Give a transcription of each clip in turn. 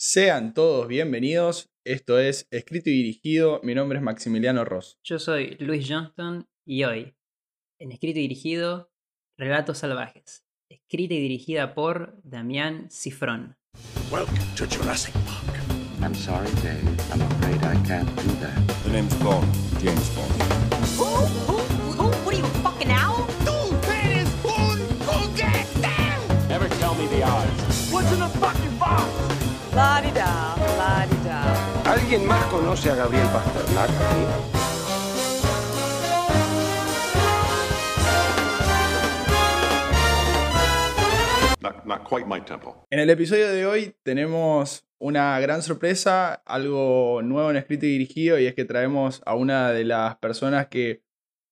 Sean todos bienvenidos. Esto es Escrito y Dirigido. Mi nombre es Maximiliano Ross. Yo soy Luis Johnston y hoy, en Escrito y Dirigido, Relatos Salvajes. Escrita y dirigida por Damián Cifrón. Welcome to Jurassic Park. I'm sorry, Dave. I'm afraid I can't do that. The name's Bond, James Bond. Who? Who? Who? What are you, a fucking owl? ¿Alguien más conoce a Gabriel Pasternak aquí? Not, not quite my tempo. En el episodio de hoy tenemos una gran sorpresa, algo nuevo en Escrito y Dirigido, y es que traemos a una de las personas que,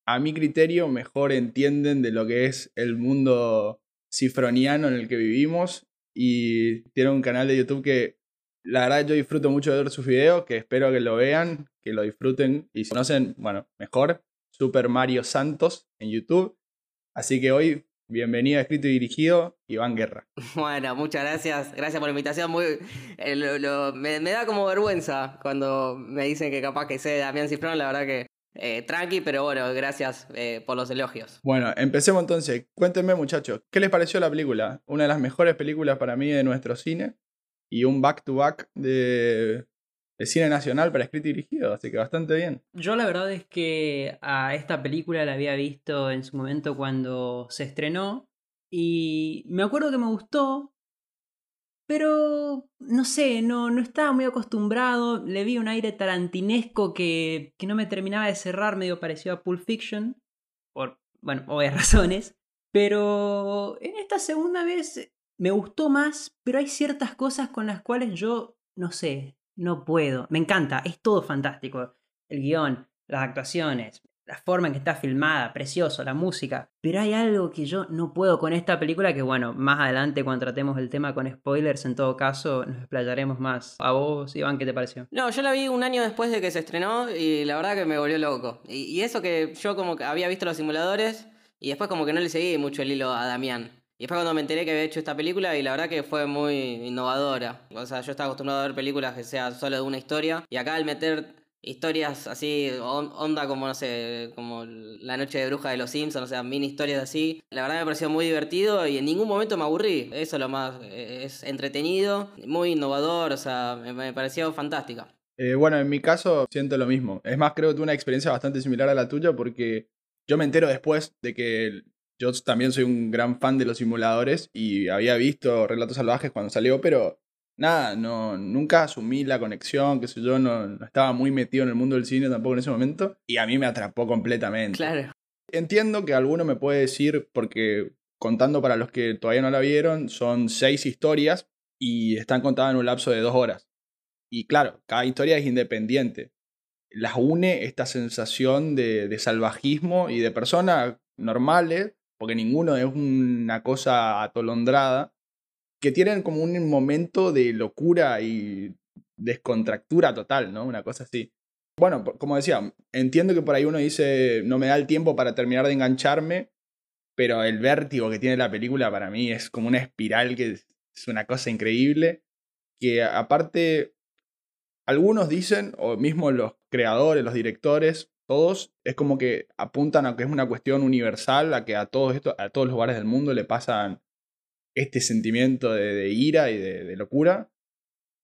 a mi criterio, mejor entienden de lo que es el mundo cifroniano en el que vivimos. Y tiene un canal de YouTube que la verdad yo disfruto mucho de ver sus videos, que espero que lo vean, que lo disfruten y si conocen, bueno, mejor, Super Mario Santos en YouTube. Así que hoy, bienvenido a Escrito y Dirigido, Iván Guerra. Bueno, muchas gracias. Gracias por la invitación. Muy, eh, lo- lo- me, me da como vergüenza cuando me dicen que capaz que sé Damián Cifrón. La verdad que eh, tranqui, pero bueno, gracias eh, por los elogios. Bueno, empecemos entonces. Cuéntenme, muchachos, ¿qué les pareció la película? Una de las mejores películas para mí de nuestro cine y un back-to-back de, de cine nacional para escrito y dirigido, así que bastante bien. Yo la verdad es que a esta película la había visto en su momento cuando se estrenó y me acuerdo que me gustó, pero no sé, no, no estaba muy acostumbrado, le vi un aire tarantinesco que, que no me terminaba de cerrar, medio parecido a Pulp Fiction, por, bueno, obvias razones, pero en esta segunda vez me gustó más, pero hay ciertas cosas con las cuales yo, no sé, no puedo. Me encanta, es todo fantástico. El guion, las actuaciones, la forma en que está filmada, precioso, la música. Pero hay algo que yo no puedo con esta película que, bueno, más adelante cuando tratemos el tema con spoilers, en todo caso, nos explayaremos más. A vos, Iván, ¿qué te pareció? No, yo la vi un año después de que se estrenó y la verdad que me volvió loco. Y, eso que yo como que había visto los simuladores y después como que no le seguí mucho el hilo a Damián. Y después cuando me enteré que había hecho esta película y la verdad que fue muy innovadora. O sea, yo estaba acostumbrado a ver películas que sean solo de una historia y acá al meter historias así, on- onda como, no sé, como La Noche de Bruja de los Simpsons, o sea, mini historias así, la verdad me pareció muy divertido y en ningún momento me aburrí. Eso es lo más, eh, es entretenido, muy innovador, o sea, me, me pareció fantástica. Eh, bueno, en mi caso siento lo mismo. Es más, creo que tuve una experiencia bastante similar a la tuya porque yo me entero después de que yo también soy un gran fan de los simuladores y había visto Relatos Salvajes cuando salió, pero nada, no, nunca asumí la conexión, qué sé yo, no, no estaba muy metido en el mundo del cine tampoco en ese momento y a mí me atrapó completamente. Claro. Entiendo que alguno me puede decir, porque contando para los que todavía no la vieron, son seis historias y están contadas en un lapso de dos horas. Y claro, cada historia es independiente. Las une esta sensación de, de salvajismo y de personas normales, porque ninguno es una cosa atolondrada, que tienen como un momento de locura y descontractura total, ¿no? Una cosa así. Bueno, como decía, entiendo que por ahí uno dice, no me da el tiempo para terminar de engancharme, pero el vértigo que tiene la película para mí es como una espiral que es una cosa increíble, que aparte, algunos dicen, o mismo los creadores, los directores, todos, es como que apuntan a que es una cuestión universal, a que a todos, esto, a todos los lugares del mundo le pasan este sentimiento de, de ira y de, de locura.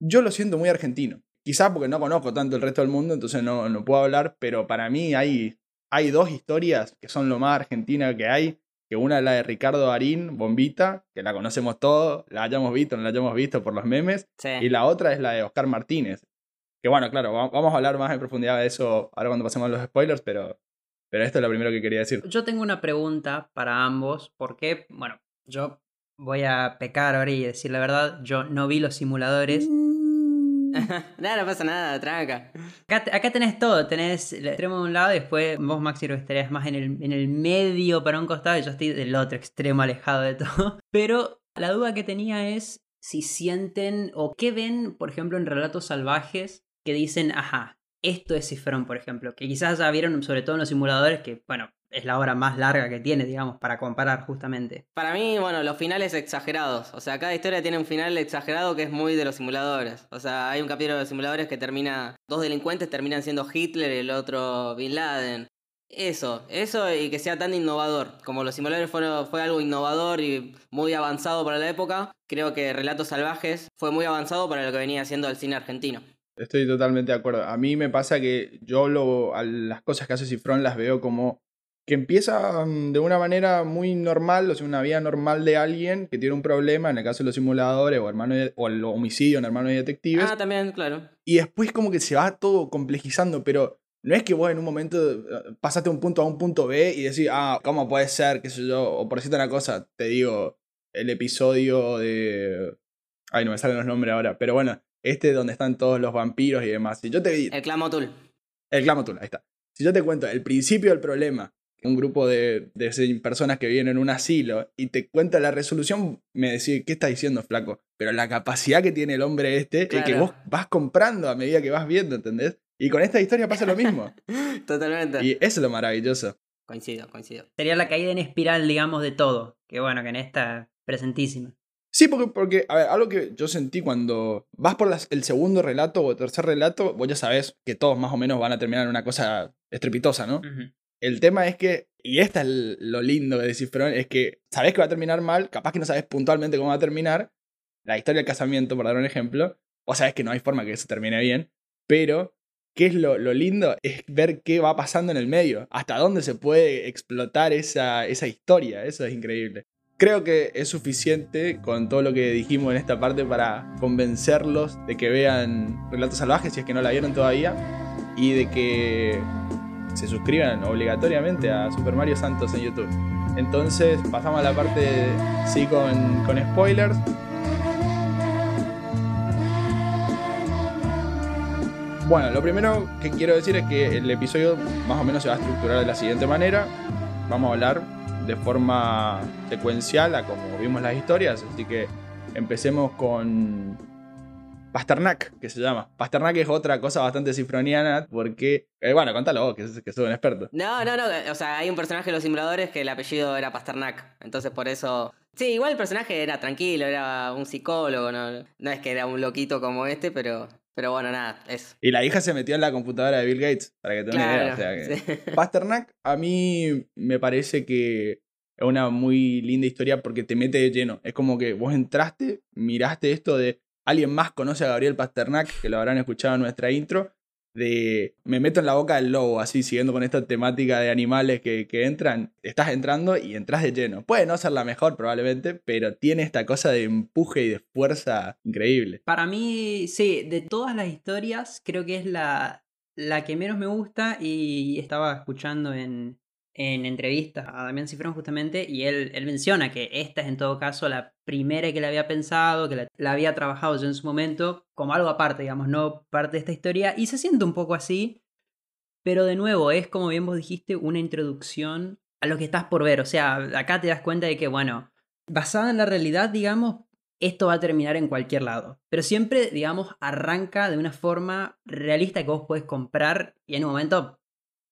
Yo lo siento muy argentino. Quizá porque no conozco tanto el resto del mundo, entonces no, no puedo hablar, pero para mí hay, hay dos historias que son lo más argentina que hay, que una es la de Ricardo Darín, Bombita, que la conocemos todos, la hayamos visto, no la hayamos visto por los memes, Sí. y la otra es la de Oscar Martínez. Que bueno, claro, va- vamos a hablar más en profundidad de eso ahora cuando pasemos a los spoilers, pero, pero esto es lo primero que quería decir. Yo tengo una pregunta para ambos, porque, bueno, yo voy a pecar ahora y decir la verdad, yo no vi los simuladores. nada, no pasa nada, tranca. Acá, acá tenés todo, tenés el extremo de un lado y después vos, Maxi, lo estarías más en el, en el medio para un costado y yo estoy del otro extremo alejado de todo. Pero la duda que tenía es si sienten o qué ven, por ejemplo, en relatos salvajes que dicen, ajá, esto es Cifrón, por ejemplo, que quizás ya vieron sobre todo en los simuladores que, bueno, es la obra más larga que tiene, digamos, para comparar justamente. Para mí, bueno, los finales exagerados. O sea, cada historia tiene un final exagerado que es muy de los simuladores. O sea, hay un capítulo de los simuladores que termina. Dos delincuentes terminan siendo Hitler y el otro Bin Laden. Eso, eso y que sea tan innovador. Como los simuladores fueron, fue algo innovador y muy avanzado para la época, creo que Relatos Salvajes fue muy avanzado para lo que venía haciendo el cine argentino. Estoy totalmente de acuerdo. A mí me pasa que yo lo, a las cosas que hace Cifrón las veo como que empieza mm, de una manera muy normal, o sea, una vida normal de alguien que tiene un problema, en el caso de los simuladores o, hermano de- o el homicidio en Hermanos y Detectives, Ah, también, claro. y después como que se va todo complejizando, pero no es que vos en un momento eh, pasaste de un punto a un punto B y decís, ah, ¿cómo puede ser? qué sé yo, o por decirte una cosa, te digo, el episodio de... Ay, no me salen los nombres ahora, pero bueno, este donde están todos los vampiros y demás. Si yo te El Clamotul. el Clamotul, ahí está. Si yo te cuento el principio del problema, un grupo de, de personas que viven en un asilo, y te cuenta la resolución, me decís, ¿qué estás diciendo, flaco? Pero la capacidad que tiene el hombre este es que vos vas comprando a medida que vas viendo, ¿entendés? Y con esta historia pasa lo mismo. Totalmente. y eso es lo maravilloso. Coincido, coincido. Sería la caída en espiral, digamos, de todo. Que bueno, que en esta presentísima. Sí, porque, porque, a ver, algo que yo sentí cuando vas por las- el segundo relato o el tercer relato, vos ya sabés que todos más o menos van a terminar en una cosa estrepitosa, ¿no? El tema es que, y esta es lo lindo de Cifrón, es que sabés que va a terminar mal, capaz que no sabés puntualmente cómo va a terminar, la historia del casamiento, por dar un ejemplo, o sabés que no hay forma que eso termine bien, pero ¿qué es lo, lo lindo? Es ver qué va pasando en el medio, hasta dónde se puede explotar esa, esa historia, eso es increíble. Creo que es suficiente con todo lo que dijimos en esta parte para convencerlos de que vean Relatos Salvajes si es que no la vieron todavía y de que se suscriban obligatoriamente a Super Mario Santos en YouTube. Entonces pasamos a la parte sí con, con spoilers. Bueno, lo primero que quiero decir es que el episodio más o menos se va a estructurar de la siguiente manera. Vamos a hablar de forma secuencial a como vimos las historias, así que empecemos con Pasternak, que se llama. Pasternak es otra cosa bastante cifroniana porque, eh, bueno, contalo vos, que, que sos un experto. No, no, no. O sea, hay un personaje de los simuladores que el apellido era Pasternak. Entonces por eso. Sí, igual el personaje era tranquilo, era un psicólogo, no, no es que era un loquito como este, pero. Pero bueno, nada, eso. Y la hija se metió en la computadora de Bill Gates, para que te una idea. O sea que- sí. Pasternak a mí me parece que es una muy linda historia porque te mete de lleno. Es como que vos entraste, miraste esto de alguien más conoce a Gabriel Pasternak, que lo habrán escuchado en nuestra intro, de me meto en la boca del lobo, así siguiendo con esta temática de animales que, que entran. Estás entrando y entras de lleno. Puede no ser la mejor probablemente, pero tiene esta cosa de empuje y de fuerza increíble. Para mí, sí, de todas las historias, creo que es la, la que menos me gusta y estaba escuchando en, en entrevistas a Damián Cifrón justamente y él, él menciona que esta es en todo caso la primera que le había pensado, que la, la había trabajado yo en su momento como algo aparte, digamos, no parte de esta historia y se siente un poco así, pero de nuevo es como bien vos dijiste una introducción a lo que estás por ver, o sea, acá te das cuenta de que, bueno, basada en la realidad, digamos, esto va a terminar en cualquier lado. Pero siempre, digamos, arranca de una forma realista que vos podés comprar y en un momento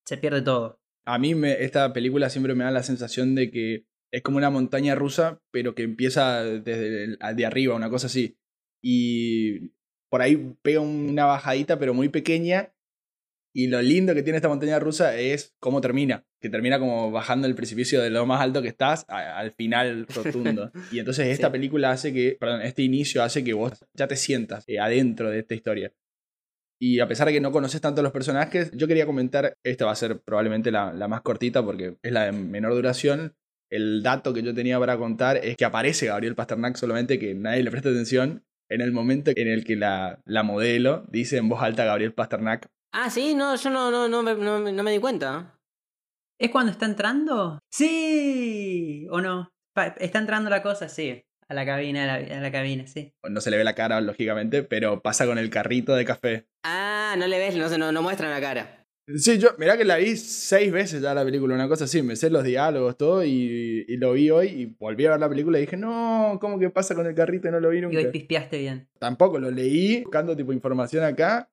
se pierde todo. A mí me, esta película siempre me da la sensación de que es como una montaña rusa, pero que empieza desde el- de arriba, una cosa así. Y por ahí pega una bajadita, pero muy pequeña. Y lo lindo que tiene esta montaña rusa es cómo termina. Que termina como bajando el precipicio de lo más alto que estás a- al final rotundo. Y entonces esta Sí. película hace que, perdón, este inicio hace que vos ya te sientas eh, adentro de esta historia. Y a pesar de que no conoces tanto a los personajes, yo quería comentar, esta va a ser probablemente la, la más cortita porque es la de menor duración. El dato que yo tenía para contar es que aparece Gabriel Pasternak, solamente que nadie le presta atención en el momento en el que la, la modelo dice en voz alta Gabriel Pasternak. Ah, sí, no, yo no, no, no, me, no, no me di cuenta. ¿Es cuando está entrando? Sí, o no. Está entrando la cosa, sí. A la cabina, a la, a la cabina, sí. No se le ve la cara, lógicamente, pero pasa con el carrito de café. Ah, no le ves, no, se- no, no muestran la cara. Sí, yo, mirá que la vi seis veces ya la película, una cosa así, me sé los diálogos, todo, y, y lo vi hoy y volví a ver la película y dije, no, ¿cómo que pasa con el carrito y no lo vi Y nunca? hoy pispeaste bien. Tampoco lo leí, buscando tipo información acá,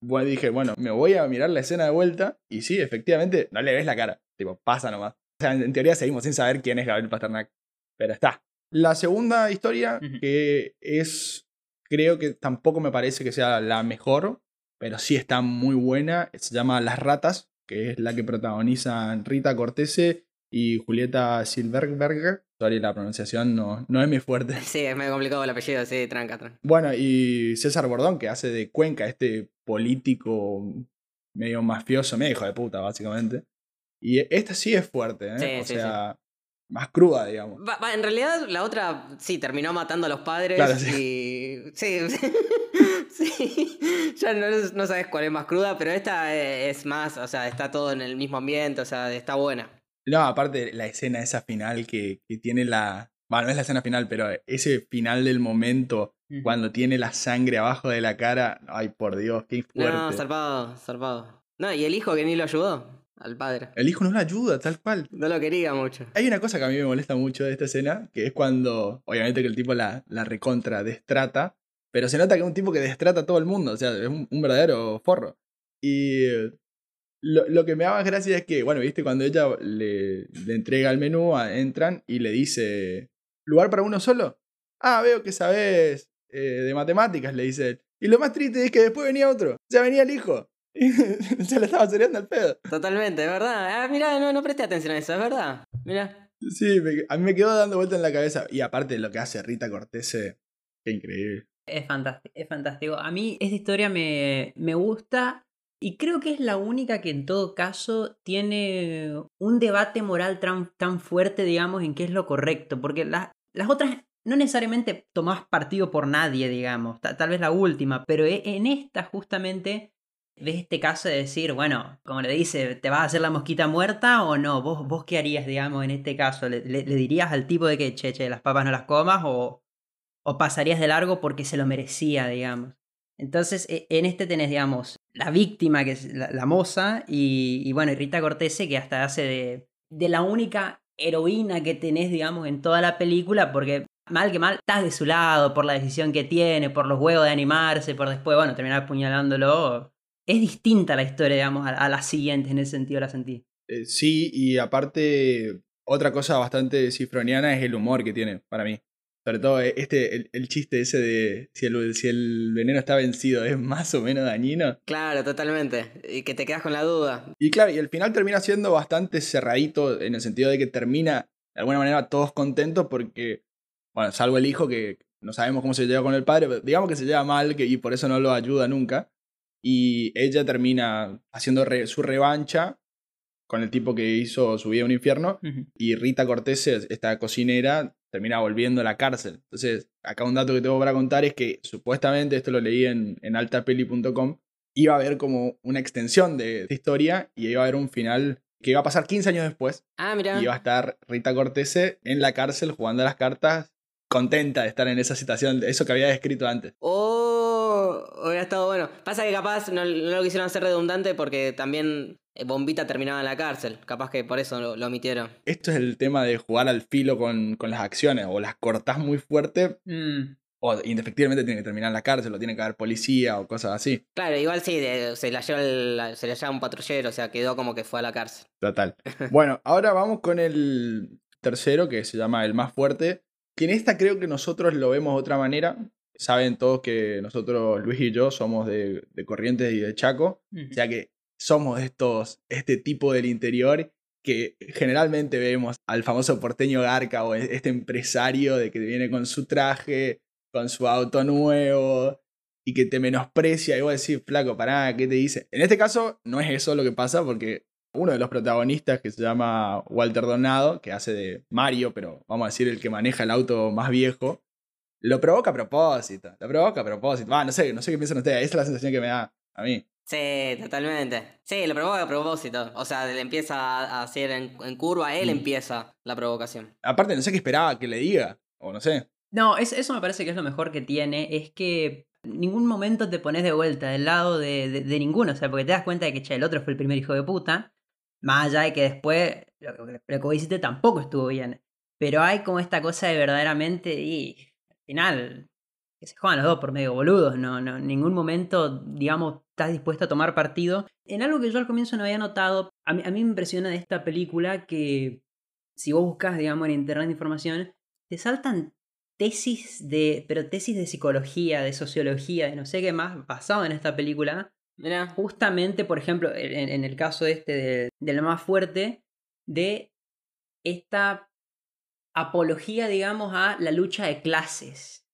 Bueno, dije, bueno, me voy a mirar la escena de vuelta. Y sí, efectivamente, no le ves la cara. Tipo, pasa nomás. O sea, en, en teoría seguimos sin saber quién es Gabriel Pasternak. Pero está. La segunda historia, que es. Creo que tampoco me parece que sea la mejor, pero sí está muy buena. Se llama Las Ratas, que es la que protagonizan Rita Cortese y Julieta Silverberger. Sorry, la pronunciación no, no es mi fuerte. Sí, es medio complicado el apellido, sí, tranca, tranca. Bueno, y César Bordón, que hace de Cuenca, este político medio mafioso, medio hijo de puta, básicamente. Y esta sí es fuerte, ¿eh? Sí, o sí, sea, más cruda, digamos. Va- va, en realidad, la otra sí terminó matando a los padres Claro, y. Sí, sí. Ya no, no sabes cuál es más cruda, pero esta es más, o sea, está todo en el mismo ambiente, o sea, está buena. No, aparte la escena esa final que, que tiene la... Bueno, no es la escena final, pero ese final del momento, cuando tiene la sangre abajo de la cara, ay, por Dios, qué fuerte. No, zarpado, zarpado. No, y el hijo que ni lo ayudó, al padre. El hijo no la ayuda, tal cual. No lo quería mucho. Hay una cosa que a mí me molesta mucho de esta escena, que es cuando, obviamente que el tipo la, la recontra destrata, pero se nota que es un tipo que destrata a todo el mundo, o sea, es un, un verdadero forro. Y lo, lo que me da más gracia es que, bueno, viste, cuando ella le, le entrega el menú, a- entran y le dice, ¿lugar para uno solo? Ah, veo que sabes eh, de matemáticas, le dice él. Y lo más triste es que después venía otro, ya venía el hijo. se le estaba cereando al pedo. Totalmente, es verdad. Ah, mira, no, no presté atención a eso, es verdad. Mira. Sí, me- a mí me quedó dando vuelta en la cabeza. Y aparte lo que hace Rita Cortese, qué increíble. Es fantástico, es fantástico. A mí esta historia me, me gusta y creo que es la única que en todo caso tiene un debate moral tan, tan fuerte, digamos, en qué es lo correcto. Porque la- las otras no necesariamente tomás partido por nadie, digamos. ta- tal vez la última, pero e- en esta justamente ves este caso de decir, bueno, como le dice, ¿te vas a hacer la mosquita muerta o no? ¿Vos, vos qué harías, digamos, en este caso? ¿Le, le- dirías al tipo de que, che, che, las papas no las comas o, o pasarías de largo porque se lo merecía, digamos. Entonces, e- en este tenés, digamos, la víctima, que es la, moza, y, y bueno, Rita Cortese, que hasta hace de, de la única heroína que tenés, digamos, en toda la película, porque mal que mal, estás de su lado por la decisión que tiene, por los huevos de animarse, por después, bueno, terminar apuñalándolo. Es distinta la historia, digamos, a, a las siguientes, en ese sentido la sentí. Eh, sí, y aparte, otra cosa bastante cifroniana es el humor que tiene para mí. Sobre todo eh, este, el, el chiste ese de si el, si el veneno está vencido es más o menos dañino. Claro, totalmente. Y que te quedas con la duda. Y claro, y el final termina siendo bastante cerradito en el sentido de que termina de alguna manera todos contentos porque, bueno, salvo el hijo que no sabemos cómo se lleva con el padre, pero digamos que se lleva mal que, y por eso no lo ayuda nunca. Y ella termina haciendo re- su revancha con el tipo que hizo su vida un infierno. Y Rita Cortés, esta cocinera, termina volviendo a la cárcel. Entonces, acá un dato que tengo para contar es que supuestamente, esto lo leí en, en altapeli.com, iba a haber como una extensión de esta historia y iba a haber un final que iba a pasar 15 años después. Ah, mira. Y iba a estar Rita Cortese en la cárcel jugando a las cartas, contenta de estar en esa situación, eso que había descrito antes. Oh, hubiera estado bueno. Pasa que capaz no, no lo quisieron hacer redundante porque también eh, Bombita terminaba en la cárcel. Capaz que por eso lo, lo omitieron. Esto es el tema de jugar al filo con, con las acciones, o las cortás muy fuerte, Mm, o indefectiblemente tiene que terminar en la cárcel, o tiene que haber policía o cosas así. Claro, igual sí, de- se, la lleva el- se la lleva un patrullero, o sea, quedó como que fue a la cárcel. Total. Bueno, ahora vamos con el tercero, que se llama el más fuerte. Que en esta creo que nosotros lo vemos de otra manera. Saben todos que nosotros, Luis y yo, somos de, de Corrientes y de Chaco. O sea que somos de estos, este tipo del interior que generalmente vemos al famoso porteño Garca o este empresario de que viene con su traje, con su auto nuevo y que te menosprecia y vos decís, flaco, pará, ¿qué te dice? En este caso no es eso lo que pasa porque uno de los protagonistas que se llama Walter Donado, que hace de Mario, pero vamos a decir el que maneja el auto más viejo, lo provoca a propósito, lo provoca a propósito. Va, no sé, no sé qué piensan ustedes, esa es la sensación que me da a mí. Sí, totalmente. Sí, lo provoca a propósito. O sea, le empieza a hacer en, en curva, él Mm. empieza la provocación. Aparte, no sé qué esperaba que le diga, o no sé. No, es- eso me parece que es lo mejor que tiene, es que en ningún momento te pones de vuelta del lado de, de- de ninguno, o sea, porque te das cuenta de que che, el otro fue el primer hijo de puta, más allá de que después lo, que- lo que vos hiciste tampoco estuvo bien, pero hay como esta cosa de verdaderamente, y final, que se juegan los dos por medio boludos, no, no, en ningún momento, digamos, estás dispuesto a tomar partido. En algo que yo al comienzo no había notado, a mí, a mí me impresiona de esta película que si vos buscas, digamos, en internet información, te saltan tesis de, pero tesis de psicología, de sociología, de no sé qué más, basado en esta película. Mirá. Justamente, por ejemplo, en, en el caso este de, de más fuerte, de esta apología, digamos, a la lucha de clases.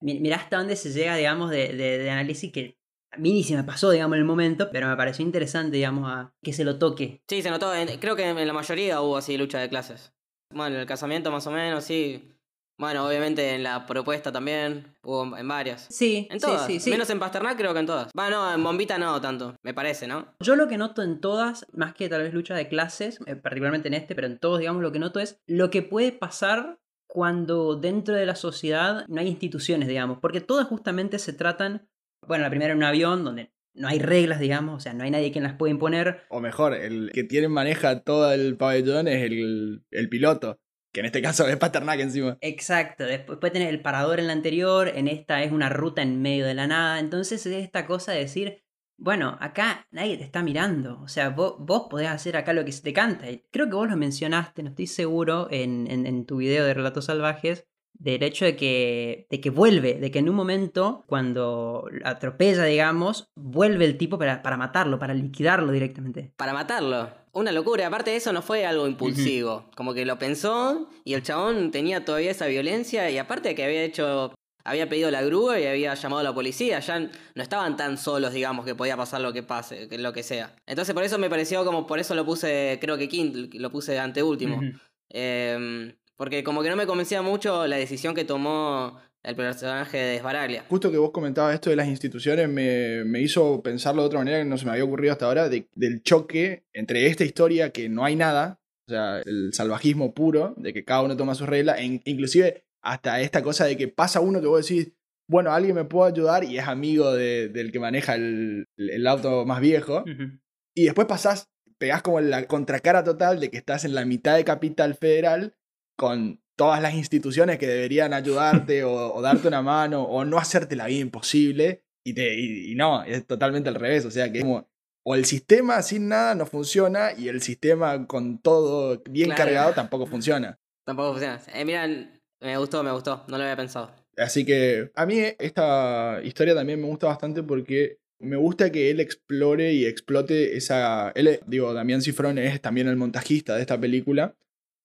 Mi- Mirá hasta dónde se llega, digamos, de, análisis que a mí ni se me pasó, digamos, en el momento, pero me pareció interesante, digamos, a que se lo toque. Sí, se notó. creo que en la mayoría hubo así lucha de clases. Bueno, en el casamiento más o menos, sí. Bueno, obviamente en la propuesta también. Hubo en varias. Sí, En sí, todas. sí, sí. Menos en Pasternak creo que en todas. Bueno, en Bombita no tanto, me parece, ¿no? Yo lo que noto en todas, más que tal vez lucha de clases, eh, particularmente en este, pero en todos, digamos, lo que noto es lo que puede pasar cuando dentro de la sociedad no hay instituciones, digamos, porque todas justamente se tratan, bueno, la primera en un avión donde no hay reglas, digamos, o sea, no hay nadie quien las pueda imponer. O mejor, el que tiene maneja todo el pabellón es el, el piloto. Que en este caso es Pasternak encima. Exacto, después puede tener el parador en la anterior, en esta es una ruta en medio de la nada, entonces es esta cosa de decir, bueno, acá nadie te está mirando, o sea, vos, vos podés hacer acá lo que se te canta. Creo que vos lo mencionaste, no estoy seguro, en, en- en tu video de Relatos Salvajes, del hecho de que, de que vuelve, de que en un momento, cuando atropella, digamos, vuelve el tipo para, para matarlo, para liquidarlo directamente. Para matarlo. Una locura. Aparte de eso no fue algo impulsivo. Como que lo pensó y el chabón tenía todavía esa violencia y aparte de que había hecho... Había pedido la grúa y había llamado a la policía. Ya no estaban tan solos, digamos, que podía pasar lo que pase, que lo que sea. Entonces por eso me pareció como... Por eso lo puse, creo que quinto, lo puse anteúltimo. Ujú. Em, porque como que no me convencía mucho la decisión que tomó el personaje de Desbaraglia. Justo que vos comentabas esto de las instituciones me, me hizo pensarlo de otra manera que no se me había ocurrido hasta ahora, de- del choque entre esta historia que no hay nada, o sea, el salvajismo puro, de que cada uno toma sus reglas, e in- inclusive hasta esta cosa de que pasa uno que vos decís, bueno, alguien me puede ayudar y es amigo de- del que maneja el, el auto más viejo, y después pasás, pegás como la contracara total de que estás en la mitad de Capital Federal con todas las instituciones que deberían ayudarte o, o darte una mano o no hacerte la vida imposible. Y, te, y, y no, es totalmente al revés. O sea que es como, o el sistema sin nada no funciona y el sistema con todo bien Claro. cargado tampoco funciona. Tampoco funciona. Eh, miran, me gustó, me gustó. No lo había pensado. Así que a mí esta historia también me gusta bastante porque me gusta que él explore y explote esa... Él, digo, Damián Cifrón es también el montajista de esta película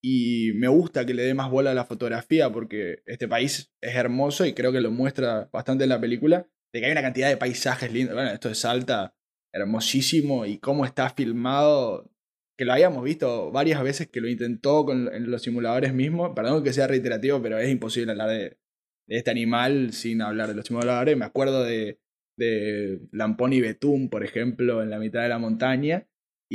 y me gusta que le dé más bola a la fotografía porque este país es hermoso y creo que lo muestra bastante en la película, de que hay una cantidad de paisajes lindos. Bueno, esto es Salta, hermosísimo y cómo está filmado, que lo habíamos visto varias veces que lo intentó con, en los simuladores mismos. Perdón que sea reiterativo, pero es imposible hablar de, de este animal sin hablar de los simuladores. Me acuerdo de, de Lampón y Betún, por ejemplo, en la mitad de la montaña.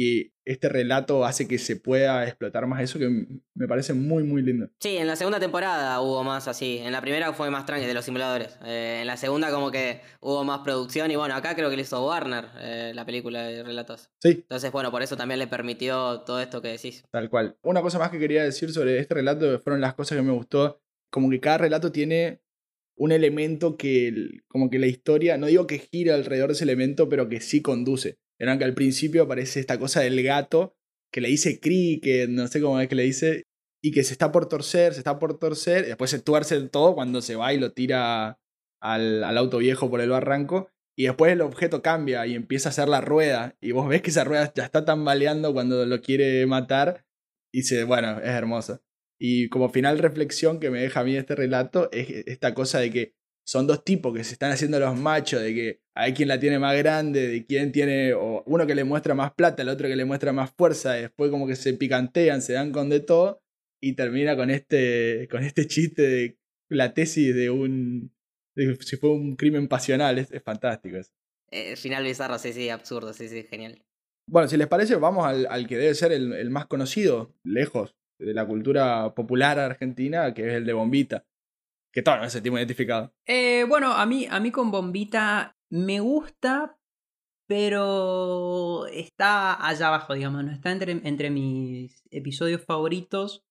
Y este relato hace que se pueda explotar más eso que me parece muy, muy lindo. Sí, en la segunda temporada hubo más así. En la primera fue más tranqui de los simuladores. Eh, en la segunda como que hubo más producción y bueno, acá creo que le hizo Warner eh, la película de relatos. Sí, Entonces bueno, por eso también le permitió todo esto que decís. Tal cual. Una cosa más que quería decir sobre este relato fueron las cosas que me gustó. Como que cada relato tiene un elemento que, como que la historia, no digo que gira alrededor de ese elemento, pero que sí conduce. Eran que al principio aparece esta cosa del gato que le dice que no sé cómo es que le dice, y que se está por torcer, se está por torcer, y después se tuerce todo cuando se va y lo tira al, al auto viejo por el barranco. Y después el objeto cambia y empieza a hacer la rueda. Y vos ves que esa rueda ya está tambaleando cuando lo quiere matar. Y se, bueno, es hermoso. Y como final reflexión que me deja a mí este relato es esta cosa de que son dos tipos que se están haciendo los machos, de que hay quien la tiene más grande, de quien tiene, o uno que le muestra más plata, el otro que le muestra más fuerza, y después como que se picantean, se dan con de todo, y termina con este, con este chiste de la tesis de un, de si fue un crimen pasional, es, es fantástico eso. Eh, final bizarro, sí, sí, absurdo, sí, sí, genial. Bueno, si les parece, vamos al, al que debe ser el, el más conocido, lejos, de la cultura popular argentina, que es el de Bombita. Que todos nos sentimos identificados. Eh, bueno, a mí, a mí con Bombita me gusta, pero está allá abajo, digamos, no está entre, entre mis episodios favoritos,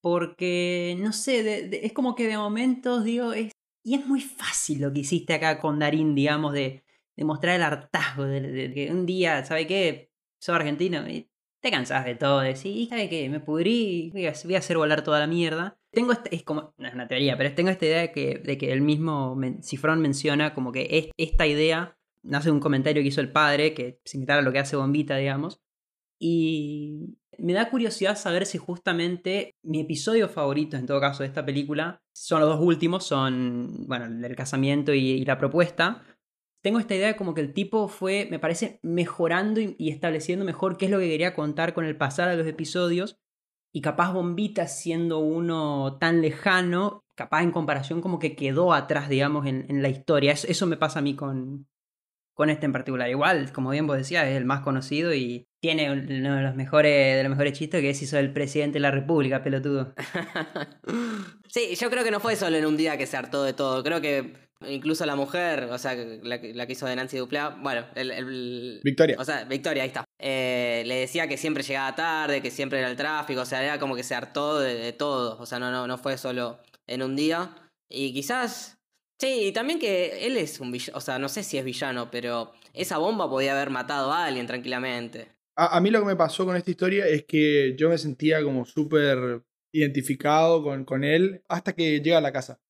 porque, no sé, es como que de momentos, digo, es Y es muy fácil lo que hiciste acá con Darín, digamos, de, de mostrar el hartazgo, de que un día, ¿sabe qué? Soy argentino y te cansás de todo, decís, y ¿sabe qué? Me pudrí, voy a, voy a hacer volar toda la mierda. Tengo este, es como, no es una teoría, pero tengo esta idea de que, de que el mismo Cifrón menciona como que es, esta idea nace de un comentario que hizo el padre, que similar a lo que hace Bombita, digamos. Y me da curiosidad saber si justamente mi episodio favorito, en todo caso, de esta película, son los dos últimos, son, bueno, el casamiento y la propuesta. Tengo esta idea de como que el tipo fue, me parece, mejorando y, estableciendo mejor qué es lo que quería contar con el pasar de los episodios. Y capaz Bombita siendo uno tan lejano, capaz en comparación como que quedó atrás, digamos, en, en la historia. Eso, eso me pasa a mí con, con este en particular. Igual, como bien vos decías, es el más conocido y tiene uno de los mejores, de los mejores chistes que es hizo el presidente de la república, pelotudo. sí, yo creo que no fue solo en un día que se hartó de todo. Creo que incluso la mujer, o sea, la, que- la que hizo de Nancy Duplá, bueno, el, el- Victoria. O sea, Victoria, ahí está. Eh, le decía que siempre llegaba tarde, que siempre era el tráfico, o sea, era como que se hartó de, de todo. O sea, no, no, no fue solo en un día. Y quizás. Sí, y también que él es un villano, o sea, no sé si es villano, pero esa bomba podía haber matado a alguien tranquilamente. A, a mí lo que me pasó con esta historia es que yo me sentía como súper identificado con, con él hasta que llega a la casa.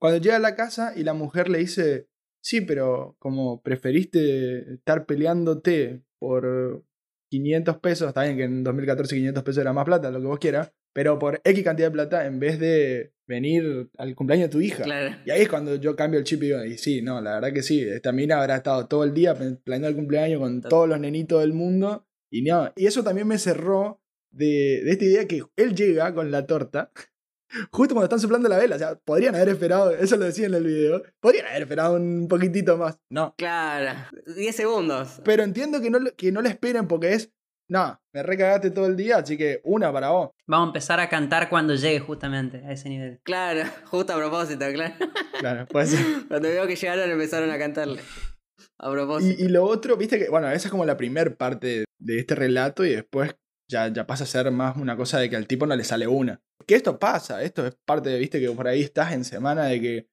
Cuando llega a la casa y la mujer le dice, sí, pero como preferiste estar peleándote por 500 pesos, está bien que en 2014 500 pesos era más plata, lo que vos quieras, pero por X cantidad de plata en vez de venir al cumpleaños de tu hija. Claro. Y ahí es cuando yo cambio el chip y digo, y sí, no, la verdad que sí, esta mina habrá estado todo el día pla- planeando el cumpleaños con todos los nenitos del mundo. Y no, y eso también me cerró de, de esta idea que él llega con la torta, justo cuando están soplando la vela. O sea, podrían haber esperado, eso lo decía en el video, podrían haber esperado un poquitito más. No. Claro, 10 segundos. Pero entiendo que no, lo- que no le esperen porque es, no, me recagaste todo el día, así que una para vos. Vamos a empezar a cantar cuando llegue justamente a ese nivel. Claro, justo a propósito, claro. Claro, puede ser. Cuando veo que llegaron empezaron a cantarle. A propósito. Y, y lo otro, viste que, bueno, esa es como la primer parte de este relato y después ya, ya pasa a ser más una cosa de que al tipo no le sale una. Que esto pasa, esto es parte de, viste, que por ahí estás en semana de que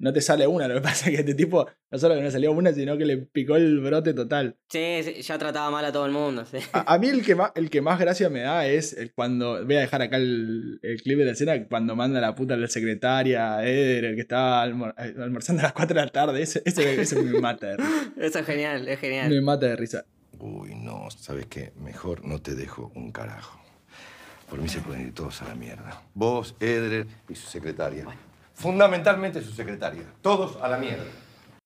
no te sale una. Lo que pasa es que este tipo no solo que no salió una, sino que le picó el brote total. Sí, sí, ya trataba mal a todo el mundo, sí. A, a mí el que, más, el que más gracia me da es el cuando. Voy a dejar acá el, el clip de la escena cuando manda la puta a la secretaria, Eder, el que estaba almor- almorzando a las 4 de la tarde. Ese, ese, ese me mata de risa. Eso es genial, es genial. Me mata de risa. Uy, no, ¿sabes qué? Mejor no te dejo un carajo. Por mí se pueden ir todos a la mierda. Vos, Edrer y su secretaria. Fundamentalmente su secretaria. Todos a la mierda.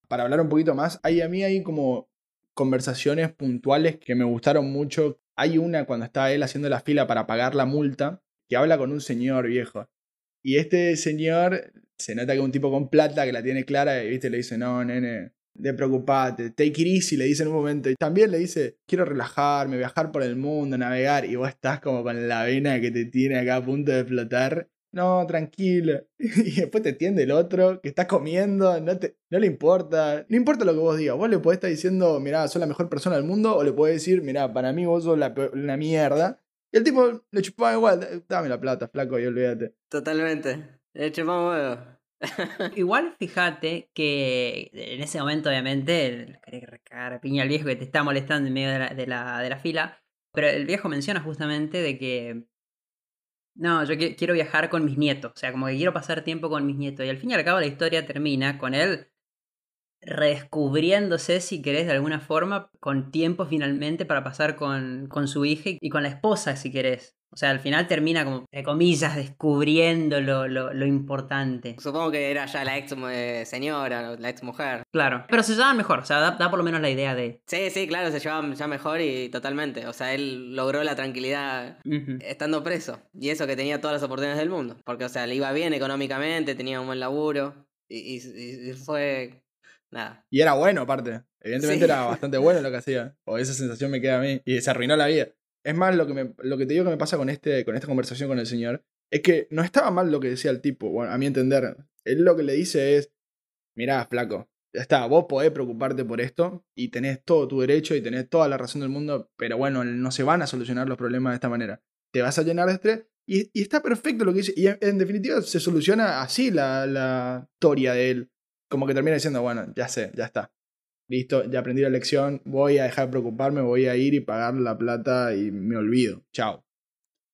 para hablar un poquito más, hay a mí hay como conversaciones puntuales que me gustaron mucho. Hay una cuando está él haciendo la fila para pagar la multa, que habla con un señor viejo. Y este señor se nota que es un tipo con plata que la tiene clara y viste le dice, "No, nene, de preocupate, take it easy", le dice en un momento. Y también le dice, "Quiero relajarme, viajar por el mundo, navegar", y vos estás como con la vena que te tiene acá a punto de explotar. No, tranquilo. Y después te entiende el otro que está comiendo, no, te, no le importa. No importa lo que vos digas. Vos le podés estar diciendo, mirá, sos la mejor persona del mundo, o le podés decir, mirá, para mí vos sos una mierda. Y el tipo le chupaba igual, dame la plata, flaco, y olvídate. Totalmente. Le chupamos huevo. Igual fíjate que en ese momento, obviamente, el piña al viejo que te está molestando en medio de la, de la, de la fila. Pero el viejo menciona justamente de que. No, yo qui- quiero viajar con mis nietos. O sea, como que quiero pasar tiempo con mis nietos. Y al fin y al cabo la historia termina con él redescubriéndose, si querés, de alguna forma, con tiempo finalmente para pasar con, con su hija y con la esposa, si querés. O sea, al final termina como, entre comillas, descubriendo lo, lo, lo importante. Supongo que era ya la ex eh, señora, la ex mujer. Claro. Pero se llevan mejor, o sea, da, da por lo menos la idea de. Sí, sí, claro, se llevaban ya mejor y totalmente. O sea, él logró la tranquilidad estando preso. Y eso que tenía todas las oportunidades del mundo. Porque, o sea, le iba bien económicamente, tenía un buen laburo. Y, y- y fue. Nada. Y era bueno, aparte. Evidentemente Sí. era bastante bueno lo que hacía. O esa sensación me queda a mí. Y se arruinó la vida. Es más, lo que, me- lo que te digo que me pasa con, este, con esta conversación con el señor es que no estaba mal lo que decía el tipo, bueno, a mi entender. Él lo que le dice es, mirá, flaco, ya está, vos podés preocuparte por esto y tenés todo tu derecho y tenés toda la razón del mundo, pero bueno, no se van a solucionar los problemas de esta manera. Te vas a llenar de estrés, Y, y está perfecto lo que dice. Y en, en definitiva se soluciona así la, la historia de él. Como que termina diciendo, bueno, ya sé, ya está. Listo, ya aprendí la lección, voy a dejar de preocuparme, voy a ir y pagar la plata y me olvido. Chao.